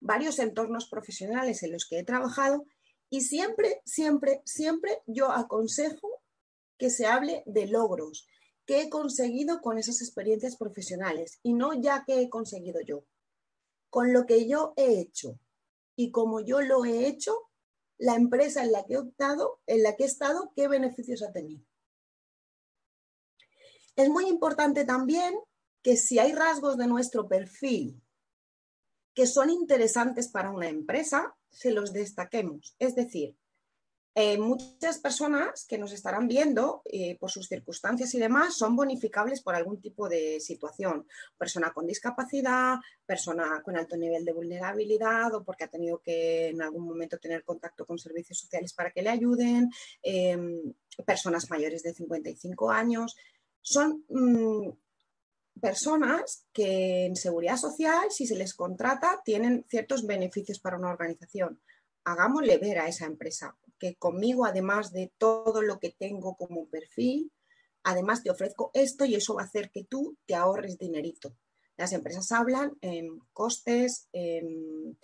varios entornos profesionales en los que he trabajado y siempre, siempre, siempre yo aconsejo que se hable de logros que he conseguido con esas experiencias profesionales y no ya que he conseguido yo. Con lo que yo he hecho y como yo lo he hecho, la empresa en la que he optado, en la que he estado, qué beneficios ha tenido. Es muy importante también que si hay rasgos de nuestro perfil que son interesantes para una empresa, se los destaquemos. Es decir, eh, muchas personas que nos estarán viendo eh, por sus circunstancias y demás son bonificables por algún tipo de situación. Persona con discapacidad, persona con alto nivel de vulnerabilidad o porque ha tenido que en algún momento tener contacto con servicios sociales para que le ayuden, em, personas mayores de 55 años son mm, personas que en seguridad social, si se les contrata, tienen ciertos beneficios para una organización. Hagámosle ver a esa empresa que conmigo, además de todo lo que tengo como perfil, además te ofrezco esto y eso va a hacer que tú te ahorres dinerito. Las empresas hablan en costes, en,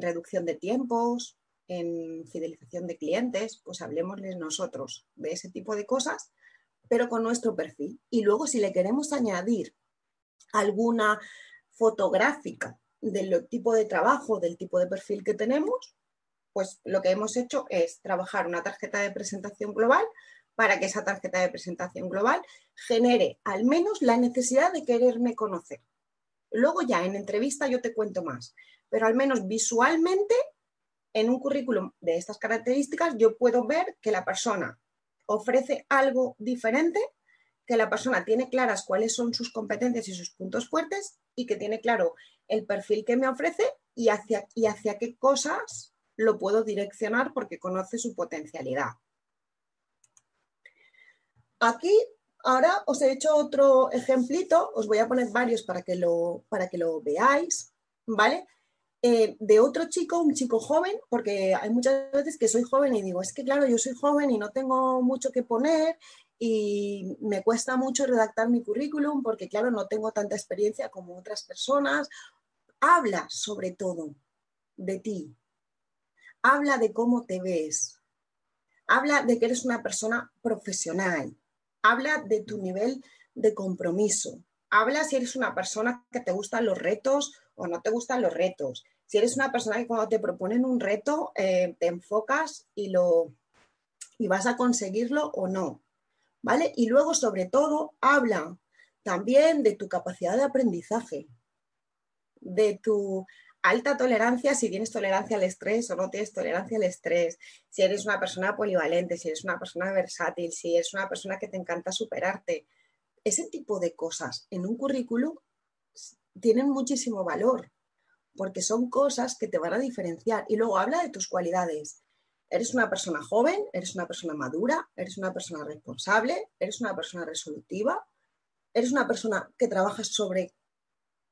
reducción de tiempos, en fidelización de clientes, pues hablemosles nosotros de ese tipo de cosas, pero con nuestro perfil. Y luego si le queremos añadir alguna fotográfica del tipo de trabajo, del tipo de perfil que tenemos, pues lo que hemos hecho es trabajar una tarjeta de presentación global para que esa tarjeta de presentación global genere al menos la necesidad de quererme conocer. Luego ya en entrevista yo te cuento más, pero al menos visualmente en un currículum de estas características yo puedo ver que la persona ofrece algo diferente, que la persona tiene claras cuáles son sus competencias y sus puntos fuertes y que tiene claro el perfil que me ofrece y hacia, y hacia qué cosas lo puedo direccionar porque conoce su potencialidad. Aquí ahora os he hecho otro ejemplito, os voy a poner varios para que lo, para que lo veáis, ¿vale? Eh, de otro chico, un chico joven, porque hay muchas veces que soy joven y digo, es que claro, yo soy joven y no tengo mucho que poner y me cuesta mucho redactar mi currículum porque claro, no tengo tanta experiencia como otras personas. Habla sobre todo de ti, habla de cómo te ves, habla de que eres una persona profesional, habla de tu nivel de compromiso, habla si eres una persona que te gustan los retos o no te gustan los retos, si eres una persona que cuando te proponen un reto eh, te enfocas y, lo, y vas a conseguirlo o no, Y luego, sobre todo, habla también de tu capacidad de aprendizaje, de tu alta tolerancia, si tienes tolerancia al estrés o no tienes tolerancia al estrés, si eres una persona polivalente, si eres una persona versátil, si eres una persona que te encanta superarte. Ese tipo de cosas en un currículum tienen muchísimo valor porque son cosas que te van a diferenciar. Y luego habla de tus cualidades. Eres una persona joven, eres una persona madura, eres una persona responsable, eres una persona resolutiva, eres una persona que trabaja sobre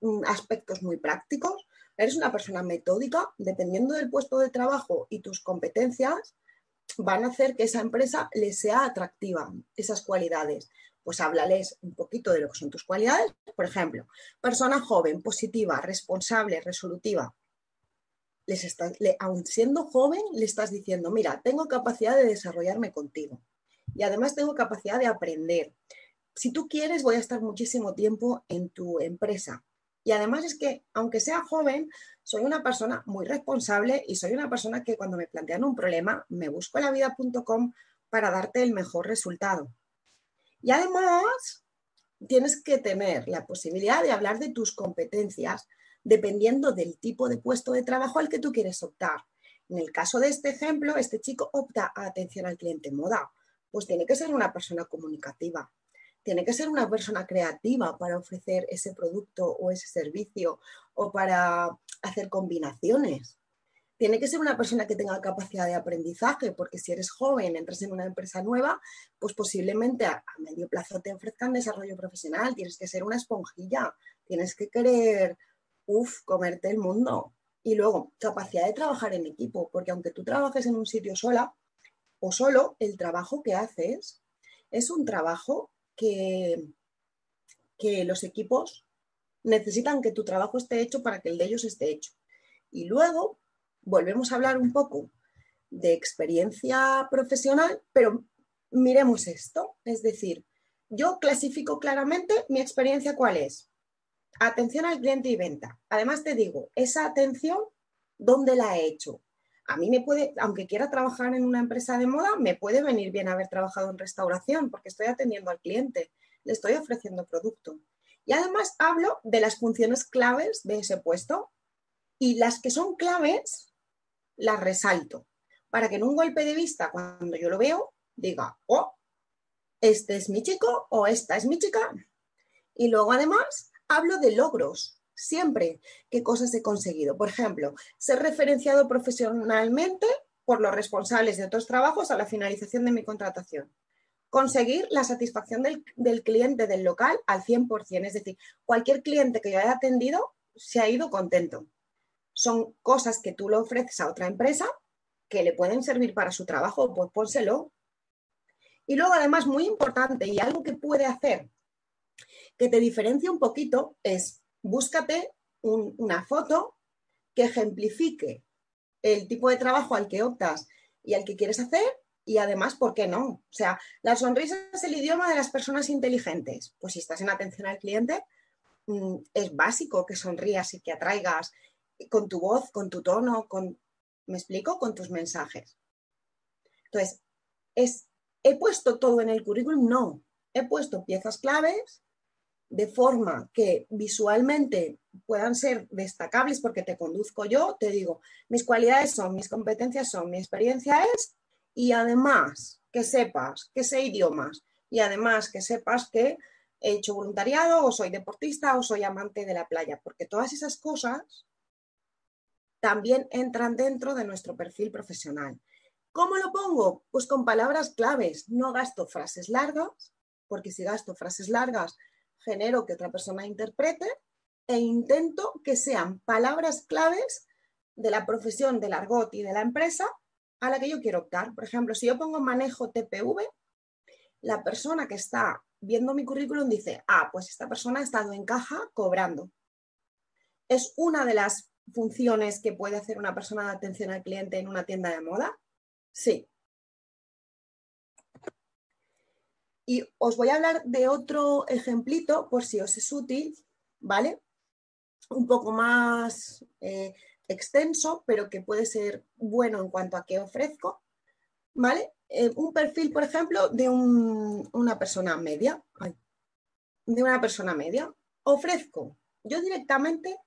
mm, aspectos muy prácticos, eres una persona metódica, dependiendo del puesto de trabajo y tus competencias, van a hacer que esa empresa le sea atractiva, esas cualidades. Pues háblales un poquito de lo que son tus cualidades. Por ejemplo, persona joven, positiva, responsable, resolutiva. Les estás, aun siendo joven, le estás diciendo, mira, tengo capacidad de desarrollarme contigo y además tengo capacidad de aprender. Si tú quieres, voy a estar muchísimo tiempo en tu empresa. Y además es que, aunque sea joven, soy una persona muy responsable y soy una persona que cuando me plantean un problema, me busco la vida.com para darte el mejor resultado. Y además, tienes que tener la posibilidad de hablar de tus competencias dependiendo del tipo de puesto de trabajo al que tú quieres optar. En el caso de este ejemplo, este chico opta a atención al cliente moda, pues tiene que ser una persona comunicativa, tiene que ser una persona creativa para ofrecer ese producto o ese servicio o para hacer combinaciones. Tiene que ser una persona que tenga capacidad de aprendizaje, porque si eres joven, entras en una empresa nueva, pues posiblemente a, medio plazo te ofrezcan desarrollo profesional. Tienes que ser una esponjilla, tienes que querer, uff, comerte el mundo. Y luego, capacidad de trabajar en equipo, porque aunque tú trabajes en un sitio sola o solo, el trabajo que haces es un trabajo que, que los equipos necesitan que tu trabajo esté hecho para que el de ellos esté hecho. Y luego volvemos a hablar un poco de experiencia profesional, pero miremos esto. Es decir, yo clasifico claramente mi experiencia cuál es. Atención al cliente y venta. Además te digo, esa atención, ¿dónde la he hecho? A mí me puede, aunque quiera trabajar en una empresa de moda, me puede venir bien haber trabajado en restauración porque estoy atendiendo al cliente, le estoy ofreciendo producto. Y además hablo de las funciones claves de ese puesto y las que son claves las resalto para que en un golpe de vista, cuando yo lo veo, diga, oh, este es mi chico o esta es mi chica. Y luego además hablo de logros, siempre qué cosas he conseguido. Por ejemplo, ser referenciado profesionalmente por los responsables de otros trabajos a la finalización de mi contratación. Conseguir la satisfacción del, cliente del local al 100%, es decir, cualquier cliente que yo haya atendido se ha ido contento. Son cosas que tú le ofreces a otra empresa que le pueden servir para su trabajo, pues pónselo. Y luego, además, muy importante y algo que puede hacer que te diferencie un poquito es búscate una foto que ejemplifique el tipo de trabajo al que optas y al que quieres hacer y además, ¿por qué no? O sea, la sonrisa es el idioma de las personas inteligentes. Pues si estás en atención al cliente, mm, es básico que sonrías y que atraigas con tu voz, con tu tono, con, ¿me explico? Con tus mensajes. Entonces, es, ¿he puesto todo en el currículum? No, he puesto piezas claves de forma que visualmente puedan ser destacables porque te conduzco yo, te digo, mis cualidades son, mis competencias son, mi experiencia es, y además que sepas que sé idiomas, y además que sepas que he hecho voluntariado o soy deportista o soy amante de la playa, porque todas esas cosas también entran dentro de nuestro perfil profesional. ¿Cómo lo pongo? Pues con palabras claves. No gasto frases largas, porque si gasto frases largas genero que otra persona interprete e intento que sean palabras claves de la profesión del argot y de la empresa a la que yo quiero optar. Por ejemplo, si yo pongo manejo TPV, la persona que está viendo mi currículum dice, ah, pues esta persona ha estado en caja cobrando. Es una de las funciones que puede hacer una persona de atención al cliente en una tienda de moda. Sí, Y os voy a hablar de otro ejemplito por si os es útil, ¿vale? Un poco más eh, extenso, pero que puede ser bueno en cuanto a qué ofrezco, ¿vale? Eh, un perfil, por ejemplo, de una persona media. de una persona media. Ofrezco. Yo directamente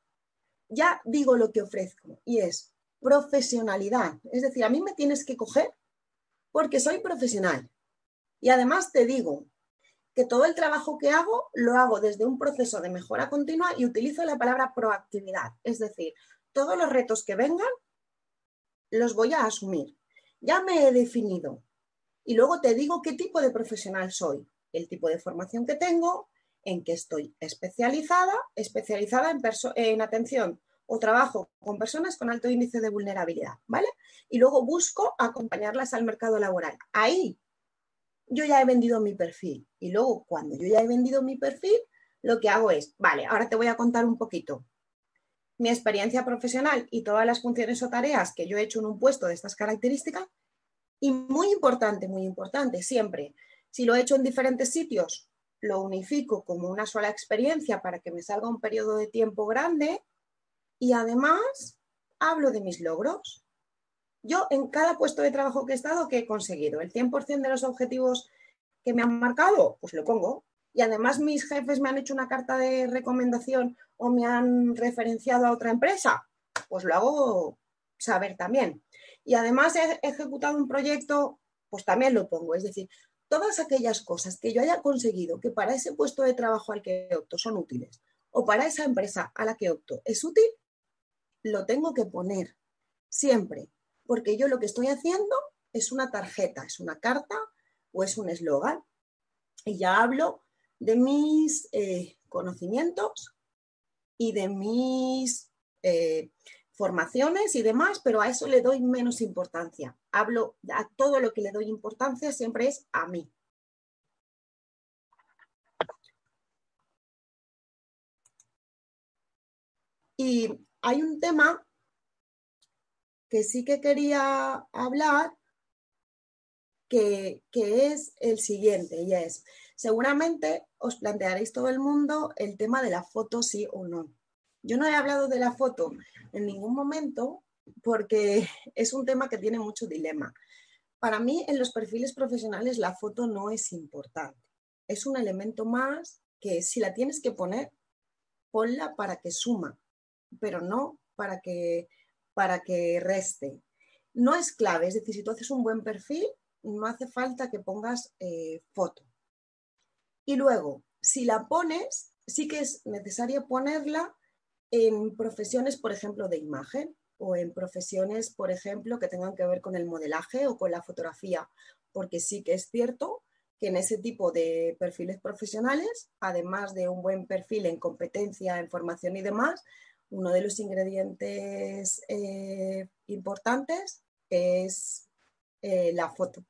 ya digo lo que ofrezco y es profesionalidad. Es decir, a mí me tienes que coger porque soy profesional y además te digo que todo el trabajo que hago lo hago desde un proceso de mejora continua y utilizo la palabra proactividad. Es decir, todos los retos que vengan los voy a asumir. Ya me he definido. Y luego te digo qué tipo de profesional soy, el tipo de formación que tengo, en qué estoy especializada, especializada en, en atención o trabajo con personas con alto índice de vulnerabilidad, ¿vale? Y luego busco acompañarlas al mercado laboral. Ahí yo ya he vendido mi perfil. Y luego, cuando yo ya he vendido mi perfil, lo que hago es, vale, ahora te voy a contar un poquito mi experiencia profesional y todas las funciones o tareas que yo he hecho en un puesto de estas características. Y muy importante, muy importante, siempre, si lo he hecho en diferentes sitios, lo unifico como una sola experiencia para que me salga un periodo de tiempo grande y además hablo de mis logros. Yo en cada puesto de trabajo que he estado, ¿qué he conseguido? ¿El 100% de los objetivos que me han marcado? Pues lo pongo. Y además mis jefes me han hecho una carta de recomendación o me han referenciado a otra empresa, pues lo hago saber también. Y además he ejecutado un proyecto, pues también lo pongo. Es decir, todas aquellas cosas que yo haya conseguido que para ese puesto de trabajo al que opto son útiles o para esa empresa a la que opto es útil, lo tengo que poner siempre porque yo lo que estoy haciendo es una tarjeta, es una carta o es un eslogan. Y ya hablo de mis eh, conocimientos y de mis eh, formaciones y demás, pero a eso le doy menos importancia. Hablo a todo lo que le doy importancia siempre es a mí. Y hay un tema que sí que quería hablar, que, es el siguiente, y es, seguramente os plantearéis todo el mundo el tema de la foto sí o no. Yo no he hablado de la foto en ningún momento porque [LAUGHS] es un tema que tiene mucho dilema. Para mí, en los perfiles profesionales, la foto no es importante. Es un elemento más que si la tienes que poner, ponla para que suma, pero no para que para que reste. No es clave, es decir, si tú haces un buen perfil, no hace falta que pongas eh, foto. Y luego, si la pones, sí que es necesario ponerla en profesiones, por ejemplo, de imagen o en profesiones, por ejemplo, que tengan que ver con el modelaje o con la fotografía, porque sí que es cierto que en ese tipo de perfiles profesionales, además de un buen perfil en competencia, en formación y demás, uno de los ingredientes eh, importantes es eh, la foto.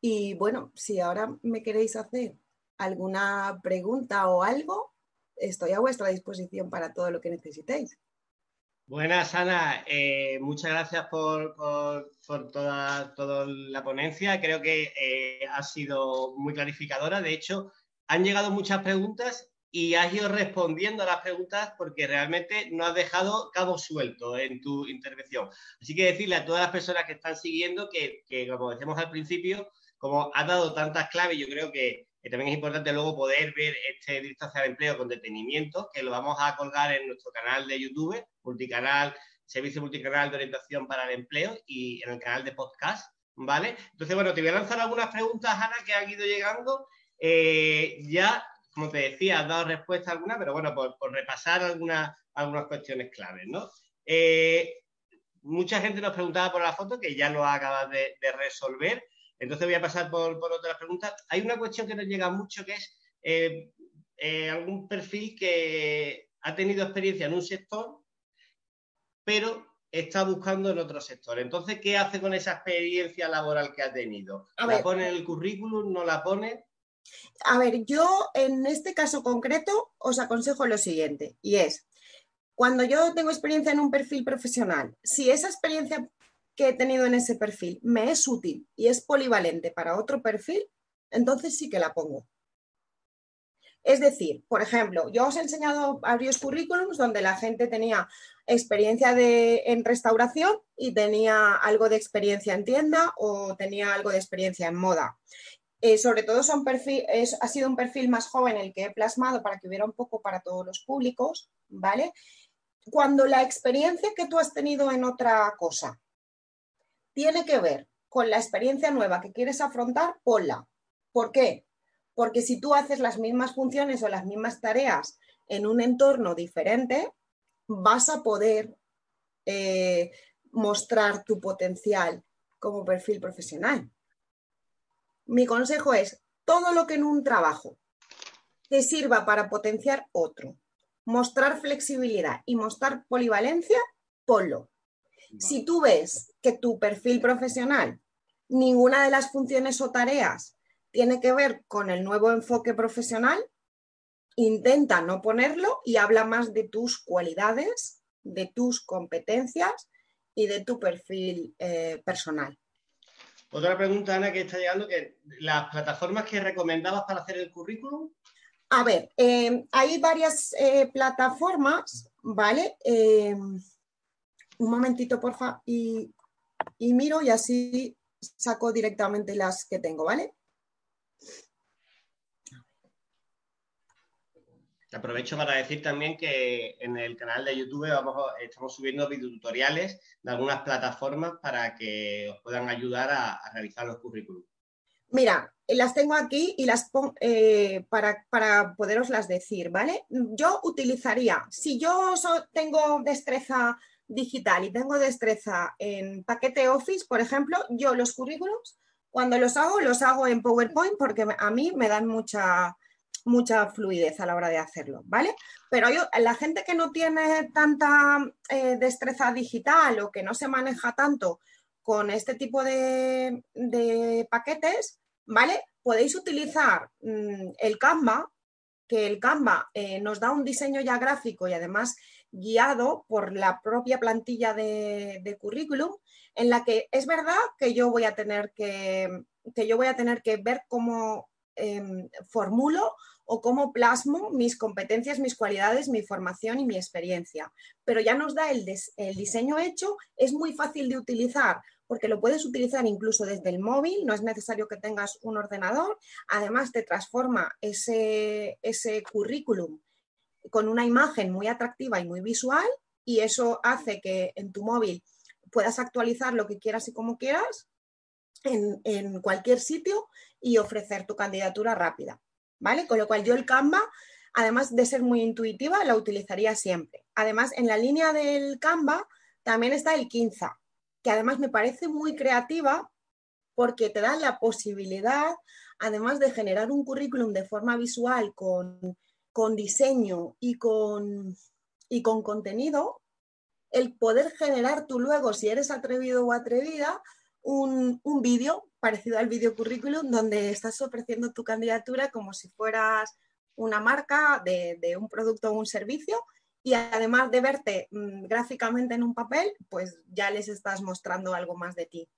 Y bueno, si ahora me queréis hacer alguna pregunta o algo, estoy a vuestra disposición para todo lo que necesitéis. Buenas, Ana. Eh, muchas gracias por, toda, la ponencia. Creo que ha sido muy clarificadora. De hecho, han llegado muchas preguntas y has ido respondiendo a las preguntas porque realmente no has dejado cabo suelto en tu intervención. Así que decirle a todas las personas que están siguiendo que, como decíamos al principio, como has dado tantas claves, yo creo que también es importante luego poder ver este distancia de empleo con detenimiento, que lo vamos a colgar en nuestro canal de YouTube, multicanal, servicio multicanal de orientación para el empleo y en el canal de podcast, ¿vale? Entonces, bueno, te voy a lanzar algunas preguntas, Ana, que han ido llegando. Eh, ya, como te decía, has dado respuesta a algunas, pero bueno, por, repasar algunas, algunas cuestiones claves, ¿no? Eh, mucha gente nos preguntaba por la foto, que ya lo acabas de resolver. Entonces voy a pasar por, por otras preguntas. Hay una cuestión que nos llega mucho que es eh, eh, algún perfil que ha tenido experiencia en un sector, pero está buscando en otro sector. Entonces, ¿qué hace con esa experiencia laboral que ha tenido? ¿La pone en el currículum? ¿No la pone? A ver, yo en este caso concreto os aconsejo lo siguiente, y es, cuando yo tengo experiencia en un perfil profesional, si esa experiencia que he tenido en ese perfil me es útil y es polivalente para otro perfil, entonces sí que la pongo. Es decir, por ejemplo, yo os he enseñado varios currículums donde la gente tenía experiencia en restauración y tenía algo de experiencia en tienda o tenía algo de experiencia en moda. Eh, sobre todo perfil, ha sido un perfil más joven el que he plasmado para que hubiera un poco para todos los públicos, ¿vale? Cuando la experiencia que tú has tenido en otra cosa tiene que ver con la experiencia nueva que quieres afrontar, ponla. ¿Por qué? Porque si tú haces las mismas funciones o las mismas tareas en un entorno diferente, vas a poder eh, mostrar tu potencial como perfil profesional. Mi consejo es, todo lo que en un trabajo te sirva para potenciar otro, mostrar flexibilidad y mostrar polivalencia, ponlo. Si tú ves que tu perfil profesional, ninguna de las funciones o tareas tiene que ver con el nuevo enfoque profesional, intenta no ponerlo y habla más de tus cualidades, de tus competencias y de tu perfil eh, personal. Otra pregunta, Ana, que está llegando, que las plataformas que recomendabas para hacer el currículum. A ver, eh, hay varias eh, plataformas, ¿vale? un momentito, porfa, y miro y así saco directamente las que tengo, ¿vale? Aprovecho para decir también que en el canal de YouTube estamos subiendo videotutoriales de algunas plataformas para que os puedan ayudar a, realizar los currículums. Mira, las tengo aquí y las pongo eh, para, para poderoslas decir, ¿vale? Yo utilizaría, si yo tengo destreza digital y tengo destreza en paquete Office, por ejemplo, yo los currículums, cuando los hago, los hago en PowerPoint porque a mí me dan mucha, mucha fluidez a la hora de hacerlo, ¿vale? Pero la gente que no tiene tanta eh, destreza digital o que no se maneja tanto con este tipo de, paquetes, ¿vale? Podéis utilizar mm, el Canva, que el Canva eh, nos da un diseño ya gráfico y además guiado por la propia plantilla de, currículum, en la que es verdad que yo voy a tener que, que yo voy a tener que ver cómo em, formulo o cómo plasmo mis competencias, mis cualidades, mi formación y mi experiencia. Pero ya nos da el, diseño hecho, es muy fácil de utilizar porque lo puedes utilizar incluso desde el móvil, no es necesario que tengas un ordenador, además te transforma ese, ese currículum con una imagen muy atractiva y muy visual y eso hace que en tu móvil puedas actualizar lo que quieras y como quieras en, cualquier sitio y ofrecer tu candidatura rápida, ¿vale? Con lo cual yo el Canva, además de ser muy intuitiva, la utilizaría siempre. Además, en la línea del Canva también está el Quinza, que además me parece muy creativa porque te da la posibilidad, además de generar un currículum de forma visual con con diseño y con, y con contenido, el poder generar tú luego, si eres atrevido o atrevida, un, vídeo parecido al vídeo currículum donde estás ofreciendo tu candidatura como si fueras una marca de, un producto o un servicio y además de verte mm, gráficamente en un papel, pues ya les estás mostrando algo más de ti.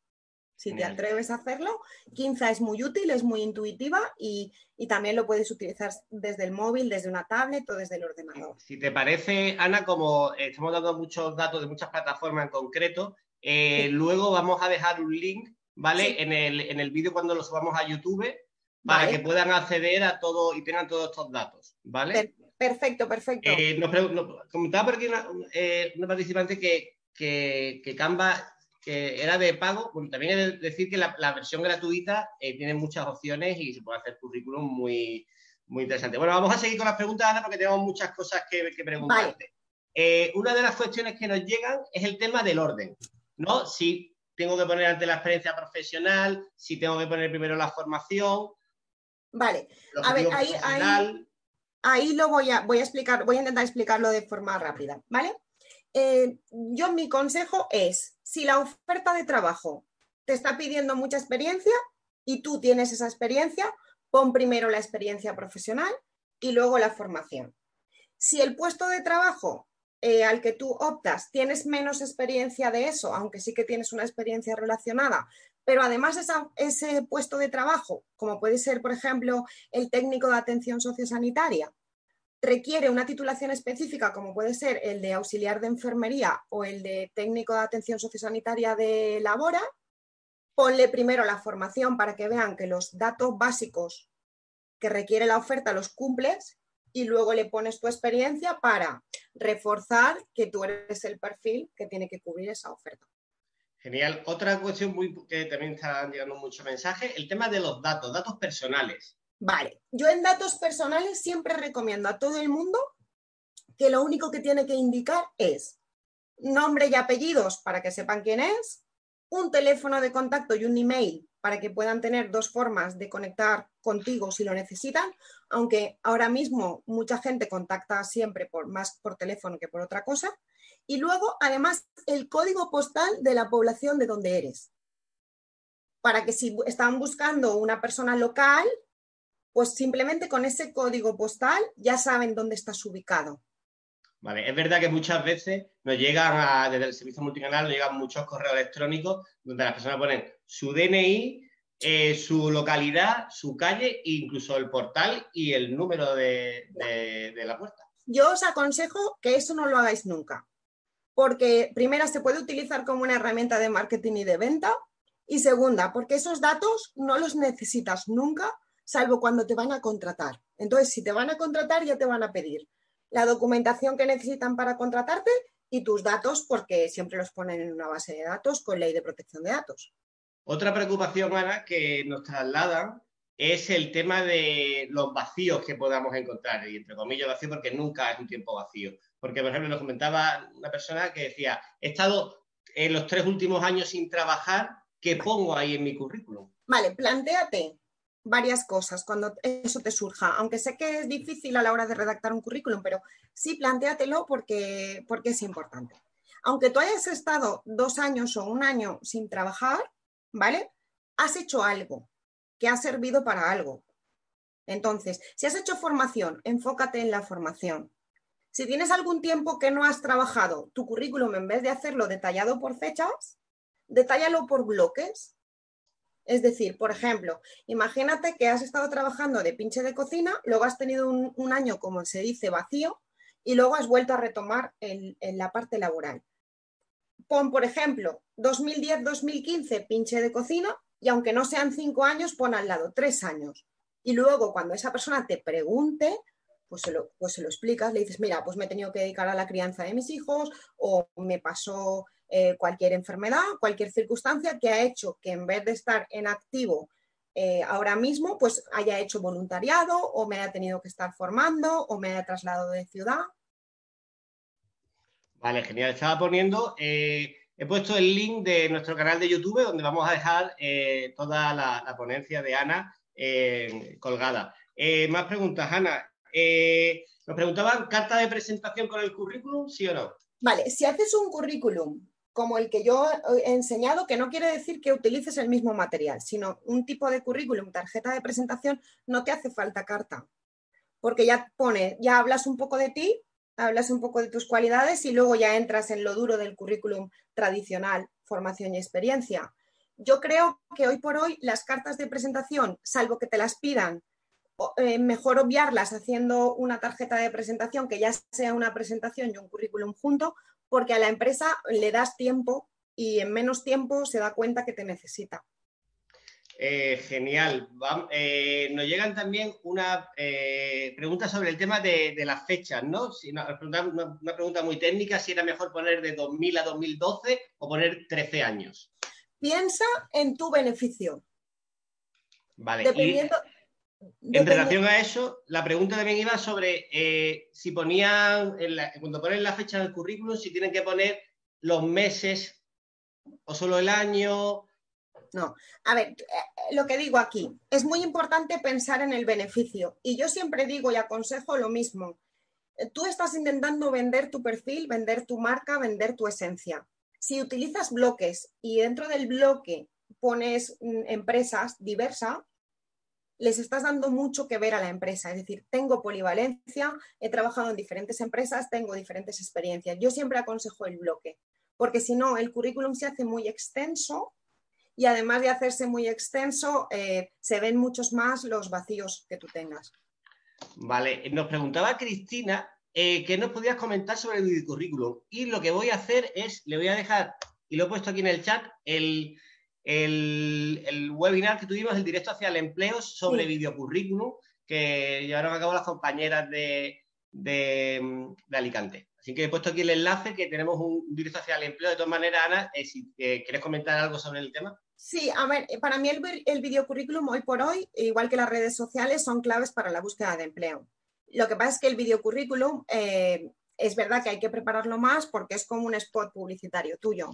Si te atreves a hacerlo, Quinza es muy útil, es muy intuitiva y, también lo puedes utilizar desde el móvil, desde una tablet o desde el ordenador. Si te parece, Ana, como estamos dando muchos datos de muchas plataformas en concreto, eh, luego vamos a dejar un link, ¿vale? En, el, en el vídeo cuando lo subamos a YouTube para que puedan acceder a todo y tengan todos estos datos, ¿vale? Perfecto, perfecto. Eh, nos, comentaba por aquí una, eh, participante que, que, que Canva que era de pago, bueno, también he de decir que la, versión gratuita eh, tiene muchas opciones y se puede hacer currículum muy, muy interesante. Bueno, vamos a seguir con las preguntas, Ana, porque tenemos muchas cosas que, preguntarte. Una de las cuestiones que nos llegan es el tema del orden, ¿no? Si tengo que poner ante la experiencia profesional, si tengo que poner primero la formación. Vale, a ver, ahí, ahí, ahí, lo voy a, voy a explicar, voy a intentar explicarlo de forma rápida, ¿vale? Eh, yo mi consejo es, si la oferta de trabajo te está pidiendo mucha experiencia y tú tienes esa experiencia, pon primero la experiencia profesional y luego la formación. Si el puesto de trabajo eh, al que tú optas tienes menos experiencia de eso, aunque sí que tienes una experiencia relacionada, pero además ese puesto de trabajo, como puede ser, por ejemplo, el técnico de atención sociosanitaria, requiere una titulación específica, como puede ser el de auxiliar de enfermería o el de técnico de atención sociosanitaria de Labora, ponle primero la formación para que vean que los datos básicos que requiere la oferta los cumples y luego le pones tu experiencia para reforzar que tú eres el perfil que tiene que cubrir esa oferta. Genial. Otra cuestión muy, que también está llegando mucho mensaje, el tema de los datos, datos personales. Vale, yo en datos personales siempre recomiendo a todo el mundo que lo único que tiene que indicar es nombre y apellidos para que sepan quién es, un teléfono de contacto y un email para que puedan tener dos formas de conectar contigo si lo necesitan, aunque ahora mismo mucha gente contacta siempre por, más por teléfono que por otra cosa. Y luego, además, el código postal de la población de donde eres, para que si están buscando una persona local, pues simplemente con ese código postal ya saben dónde estás ubicado. Vale, es verdad que muchas veces nos llegan desde el servicio multicanal, nos llegan muchos correos electrónicos donde las personas ponen su DNI, eh, su localidad, su calle incluso el portal y el número de, de la puerta. Yo os aconsejo que eso no lo hagáis nunca, porque primera se puede utilizar como una herramienta de marketing y de venta y segunda, porque esos datos no los necesitas nunca salvo cuando te van a contratar. Entonces, si te van a contratar, ya te van a pedir la documentación que necesitan para contratarte y tus datos, porque siempre los ponen en una base de datos con ley de protección de datos. Otra preocupación, Ana, que nos trasladan es el tema de los vacíos que podamos encontrar, y entre comillas vacío porque nunca es un tiempo vacío. Porque, por ejemplo, nos comentaba una persona que decía, he estado en los tres últimos años sin trabajar, ¿qué pongo ahí en mi currículum? Vale, plantéate varias cosas cuando eso te surja, aunque sé que es difícil a la hora de redactar un currículum, pero sí plantéatelo porque, porque es importante. Aunque tú hayas estado dos años o un año sin trabajar, ¿vale? Has hecho algo que ha servido para algo. Entonces, si has hecho formación, enfócate en la formación. Si tienes algún tiempo que no has trabajado tu currículum, en vez de hacerlo detallado por fechas, detállalo por bloques es decir, por ejemplo, imagínate que has estado trabajando de pinche de cocina, luego has tenido un, año, como se dice, vacío, y luego has vuelto a retomar en, la parte laboral. Pon, por ejemplo, 2010-2015, pinche de cocina, y aunque no sean cinco años, pon al lado tres años. Y luego, cuando esa persona te pregunte, pues se, lo, pues se lo explicas, le dices, mira, pues me he tenido que dedicar a la crianza de mis hijos, o me pasó eh, cualquier enfermedad, cualquier circunstancia que ha hecho que en vez de estar en activo eh, ahora mismo, pues haya hecho voluntariado o me haya tenido que estar formando o me haya trasladado de ciudad. Vale, genial. Estaba poniendo, eh, he puesto el link de nuestro canal de YouTube donde vamos a dejar toda la, ponencia de Ana colgada. más preguntas, Ana. nos preguntaban, ¿carta de presentación con el currículum, sí o no? Vale, si haces un currículum como el que yo he enseñado, que no quiere decir que utilices el mismo material, sino un tipo de currículum, tarjeta de presentación, no te hace falta carta, porque ya pone, ya hablas un poco de ti, hablas un poco de tus cualidades y luego ya entras en lo duro del currículum tradicional, formación y experiencia. Yo creo que hoy por hoy las cartas de presentación, salvo que te las pidan, eh, mejor obviarlas haciendo una tarjeta de presentación que ya sea una presentación y un currículum junto, porque a la empresa le das tiempo y en menos tiempo se da cuenta que te necesita. Eh, genial. Eh, nos llegan también una eh, pregunta sobre el tema de, las fechas, ¿no? una, pregunta muy técnica, si era mejor poner de 2000 a 2012 o poner 13 años. Piensa en tu beneficio. Vale. Dependiendo, en relación a eso, la pregunta también iba sobre si ponían, cuando ponen la fecha del currículum, si tienen que poner los meses o solo el año no. A ver, eh, lo que digo aquí, es muy importante pensar en el beneficio. Y yo siempre digo y aconsejo lo mismo. Eh, tú estás intentando vender tu perfil, vender tu marca, vender tu esencia. Si utilizas bloques y dentro del bloque pones mm, empresas diversas, les estás dando mucho que ver a la empresa. Es decir, tengo polivalencia, he trabajado en diferentes empresas, tengo diferentes experiencias. Yo siempre aconsejo el bloque, porque si no, el currículum se hace muy extenso y además de hacerse muy extenso, eh, se ven muchos más los vacíos que tú tengas. Vale, nos preguntaba Cristina eh, que nos podías comentar sobre el currículum y lo que voy a hacer es, le voy a dejar, y lo he puesto aquí en el chat, el, webinar que tuvimos, el directo hacia el empleo sobre videocurrículum, que llevaron a cabo las compañeras de, de Alicante. Así que he puesto aquí el enlace que tenemos un directo hacia el empleo. De todas maneras, Ana, eh, si eh, quieres comentar algo sobre el tema. Sí, a ver, para mí el, el videocurrículum hoy por hoy, igual que las redes sociales, son claves para la búsqueda de empleo. Lo que pasa es que el videocurrículum eh, es verdad que hay que prepararlo más porque es como un spot publicitario tuyo.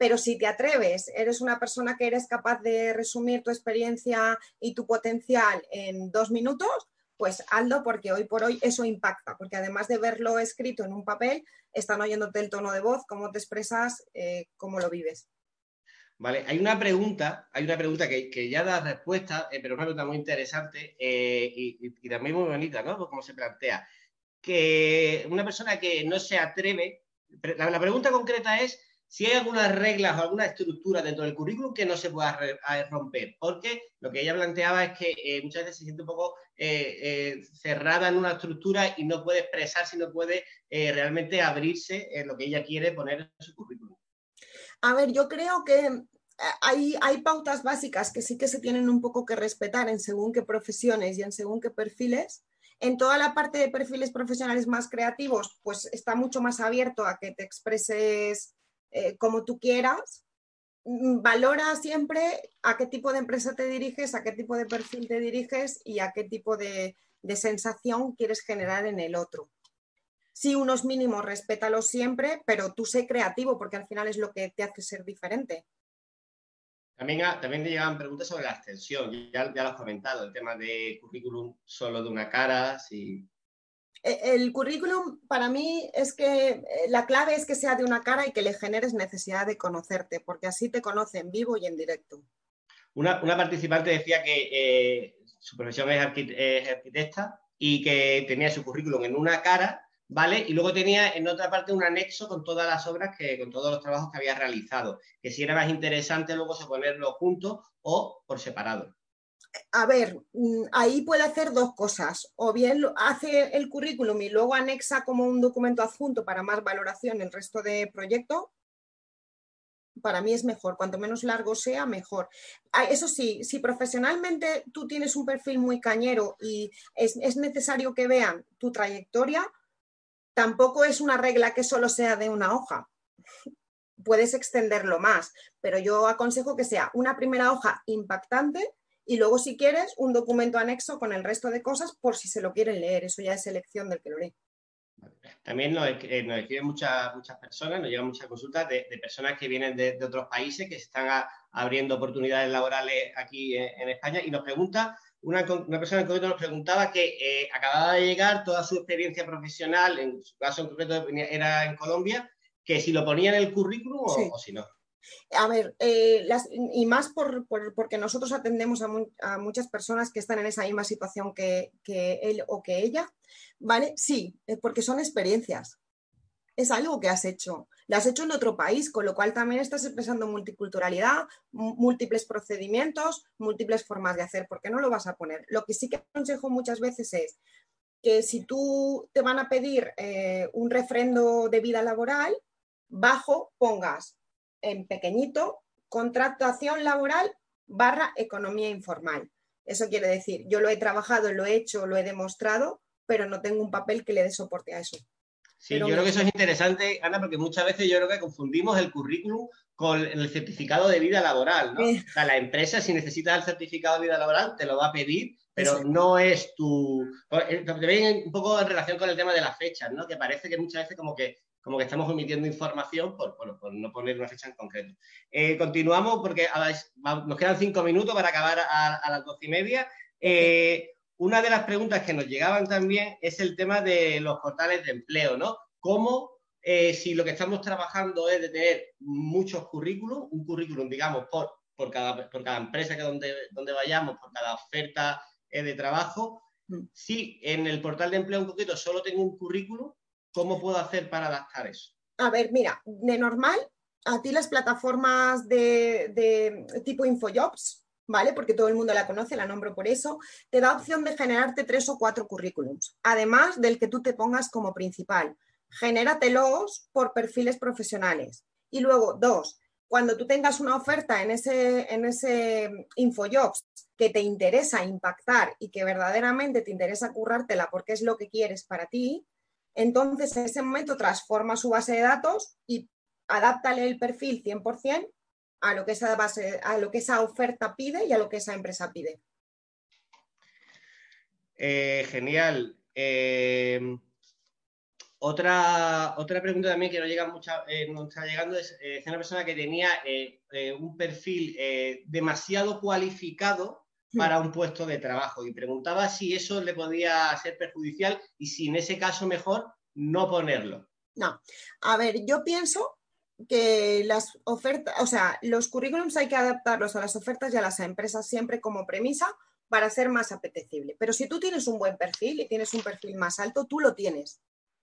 Pero si te atreves, eres una persona que eres capaz de resumir tu experiencia y tu potencial en dos minutos, pues hazlo porque hoy por hoy eso impacta, porque además de verlo escrito en un papel, están oyéndote el tono de voz, cómo te expresas, eh, cómo lo vives. Vale, hay una pregunta, hay una pregunta que, ya da respuesta, eh, pero una pregunta muy interesante eh, y, también muy bonita, ¿no? Cómo se plantea. Que una persona que no se atreve, la pregunta concreta es si hay algunas reglas o alguna estructura dentro del currículum que no se pueda romper, porque lo que ella planteaba es que eh, muchas veces se siente un poco eh, eh, cerrada en una estructura y no puede expresar, si no puede realmente abrirse en lo que ella quiere poner en su currículum. A ver, yo creo que hay, hay, pautas básicas que sí que se tienen un poco que respetar en según qué profesiones y en según qué perfiles. En toda la parte de perfiles profesionales más creativos, pues está mucho más abierto a que te expreses eh, como tú quieras. Mm, valora siempre a qué tipo de empresa te diriges, a qué tipo de perfil te diriges y a qué tipo de, sensación quieres generar en el otro. Sí, unos mínimos, respétalos siempre, pero tú sé creativo porque al final es lo que te hace ser diferente. También, también te llegan preguntas sobre la extensión, ya, ya lo has comentado, el tema de currículum solo de una cara, si el currículum para mí es que eh, la clave es que sea de una cara y que le generes necesidad de conocerte, porque así te conoce en vivo y en directo. Una, participante decía que eh, su profesión es, arquitecta y que tenía su currículum en una cara, ¿vale? Y luego tenía en otra parte un anexo con todas las obras, que, con todos los trabajos que había realizado, que si era más interesante luego se ponerlo juntos o por separado a ver, mm, ahí puede hacer dos cosas. O bien hace el currículum y luego anexa como un documento adjunto para más valoración el resto de proyecto. Para mí es mejor. Cuanto menos largo sea, mejor. Ah, eso sí, si profesionalmente tú tienes un perfil muy cañero y es, es necesario que vean tu trayectoria, tampoco es una regla que solo sea de una hoja [LAUGHS] puedes extenderlo más, pero yo aconsejo que sea una primera hoja impactante y luego, si quieres, un documento anexo con el resto de cosas por si se lo quieren leer. Eso ya es selección del que lo lee. También nos, eh, escriben muchas, muchas personas, nos llegan muchas consultas de, personas que vienen de, otros países que se están abriendo oportunidades laborales aquí en, España y nos pregunta, una, persona en concreto nos preguntaba que eh, acababa de llegar toda su experiencia profesional, en su caso en concreto era en Colombia, que si lo ponía en el currículum o, si no. A ver, eh, y más por, porque nosotros atendemos a, muchas personas que están en esa misma situación que, él o que ella, ¿vale? Sí, porque son experiencias. Es algo que has hecho. Lo has hecho en otro país, con lo cual también estás expresando multiculturalidad, múltiples procedimientos, múltiples formas de hacer. ¿Por qué no lo vas a poner? Lo que sí que aconsejo muchas veces es que si tú te van a pedir eh, un refrendo de vida laboral, bajo pongas en pequeñito contratación laboral barra economía informal. Eso quiere decir, yo lo he trabajado, lo he hecho, lo he demostrado, pero no tengo un papel que le dé soporte a eso. Sí, yo creo que eso es interesante, Ana, porque muchas veces yo creo que confundimos el currículum con el certificado de vida laboral, ¿no? O sea, la empresa, si necesitas el certificado de vida laboral, te lo va a pedir, pero no es tu... Eh, te un poco en relación con el tema de las fechas, ¿no? Que parece que muchas veces como que como que estamos omitiendo información por, no poner una fecha en concreto. Eh, continuamos porque nos quedan cinco minutos para acabar a, las doce y media. Eh, una de las preguntas que nos llegaban también es el tema de los portales de empleo, ¿no? ¿Cómo, eh, si lo que estamos trabajando es de tener muchos currículums, un currículum, digamos, por, por, cada, por cada empresa que donde, donde vayamos, por cada oferta de trabajo, mm. si en el portal de empleo un poquito solo tengo un currículum, ¿Cómo puedo hacer para adaptar eso? A ver, mira, de normal, a ti las plataformas de, tipo InfoJobs, ¿vale? Porque todo el mundo la conoce, la nombro por eso, te da opción de generarte tres o cuatro currículums, además del que tú te pongas como principal. Genératelos por perfiles profesionales. Y luego, dos, cuando tú tengas una oferta en ese, en ese InfoJobs que te interesa impactar y que verdaderamente te interesa currártela porque es lo que quieres para ti, entonces, en ese momento transforma su base de datos y adáptale el perfil 100% a lo que esa base, a lo que esa oferta pide y a lo que esa empresa pide. Eh, genial. Eh, otra, otra pregunta también que no llega mucha, eh, está llegando es, es una persona que tenía un perfil demasiado cualificado para un puesto de trabajo y preguntaba si eso le podía ser perjudicial y si en ese caso mejor no ponerlo. No, a ver, yo pienso que las ofertas, o sea, los currículums hay que adaptarlos a las ofertas y a las empresas siempre como premisa para ser más apetecible. Pero si tú tienes un buen perfil y tienes un perfil más alto, tú lo tienes.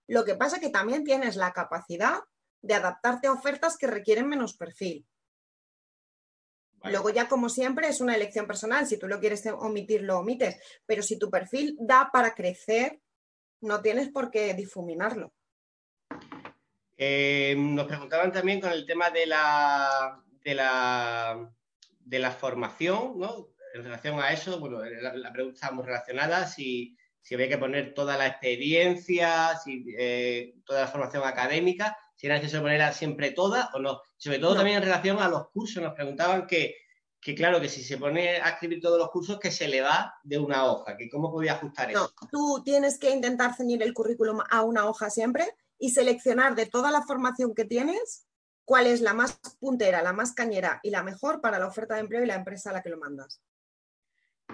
Lo que pasa es que también tienes la capacidad de adaptarte a ofertas que requieren menos perfil. Luego ya, como siempre, es una elección personal. Si tú lo quieres omitir, lo omites. Pero si tu perfil da para crecer, no tienes por qué difuminarlo. Eh, nos preguntaban también con el tema de la, de la, de la formación, ¿no? En relación a eso, bueno, la, pregunta está muy relacionada, si, si había que poner toda la experiencia, si, eh, toda la formación académica si era necesario ponerla siempre toda o no. Sobre todo también en relación a los cursos, nos preguntaban que, claro, que si se pone a escribir todos los cursos, que se le va de una hoja, que cómo podía ajustar eso. No, tú tienes que intentar ceñir el currículum a una hoja siempre y seleccionar de toda la formación que tienes cuál es la más puntera, la más cañera y la mejor para la oferta de empleo y la empresa a la que lo mandas.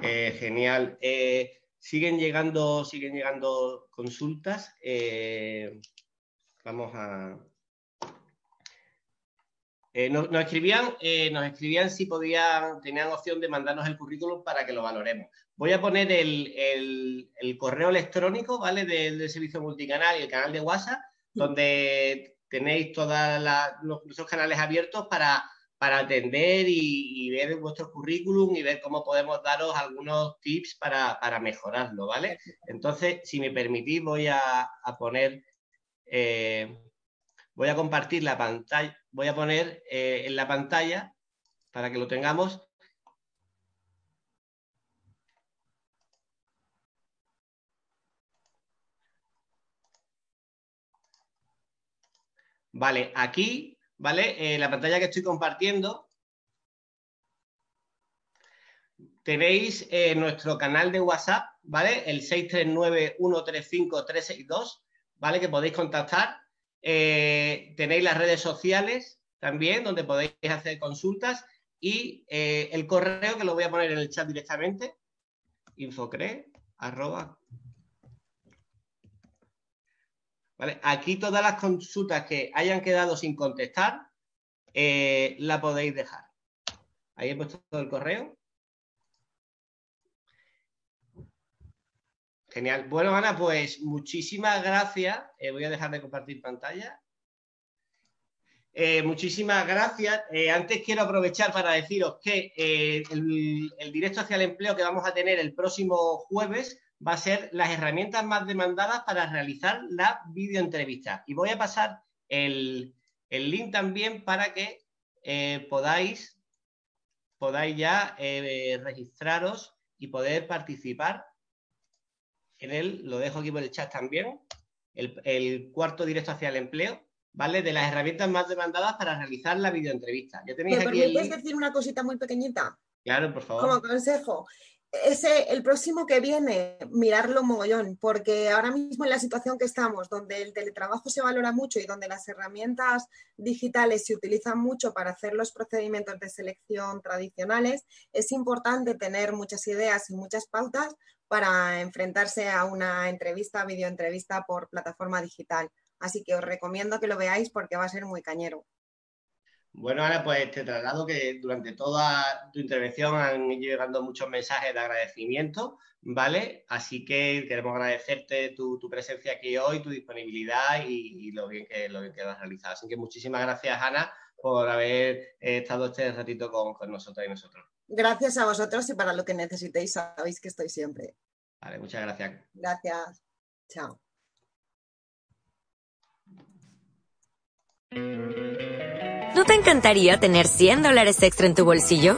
Eh, genial. Eh, siguen llegando, siguen llegando consultas. Eh, vamos a, eh, nos, escribían, eh, nos escribían si podían, tenían opción de mandarnos el currículum para que lo valoremos. Voy a poner el, correo electrónico, ¿vale? Del, servicio multicanal y el canal de WhatsApp, donde tenéis todos nuestros canales abiertos para, atender y, ver vuestro currículum y ver cómo podemos daros algunos tips para, mejorarlo, ¿vale? Entonces, si me permitís, voy a, poner, eh, voy a compartir la pantalla voy a poner eh, en la pantalla para que lo tengamos. Vale, aquí, ¿vale? En la pantalla que estoy compartiendo, tenéis eh, nuestro canal de WhatsApp, ¿vale? El 639-135-362, ¿vale? Que podéis contactar eh, tenéis las redes sociales también, donde podéis hacer consultas y eh, el correo que lo voy a poner en el chat directamente, infocre, Aquí todas las consultas que hayan quedado sin contestar, eh, la podéis dejar. Ahí he puesto el correo. Genial. Bueno, Ana, pues muchísimas gracias. Eh, voy a dejar de compartir pantalla. Eh, muchísimas gracias. antes quiero aprovechar para deciros que el, el, directo hacia el empleo que vamos a tener el próximo jueves va a ser las herramientas más demandadas para realizar la videoentrevista. Y voy a pasar el, link también para que eh, podáis, podáis ya eh, registraros y poder participar en él. Lo dejo aquí por el chat también. El, cuarto directo hacia el empleo, ¿vale? De las herramientas más demandadas para realizar la videoentrevista. Ya tenéis aquí el decir una cosita muy pequeñita? Claro, por favor. Como consejo, ese, el próximo que viene, mirarlo mogollón, porque ahora mismo en la situación que estamos, donde el teletrabajo se valora mucho y donde las herramientas digitales se utilizan mucho para hacer los procedimientos de selección tradicionales, es importante tener muchas ideas y muchas pautas para enfrentarse a una entrevista, videoentrevista por plataforma digital. Así que os recomiendo que lo veáis porque va a ser muy cañero. Bueno, Ana, pues te traslado que durante toda tu intervención han ido llegando muchos mensajes de agradecimiento, ¿vale? Así que queremos agradecerte tu, presencia aquí hoy, tu disponibilidad y, lo, bien que, lo bien que has realizado. Así que muchísimas gracias, Ana, por haber eh, estado este ratito con, con nosotros y nosotros. Gracias a vosotros y para lo que necesitéis sabéis que estoy siempre. Vale, muchas gracias. Gracias. Chao. ¿No te encantaría tener 100 dólares extra en tu bolsillo?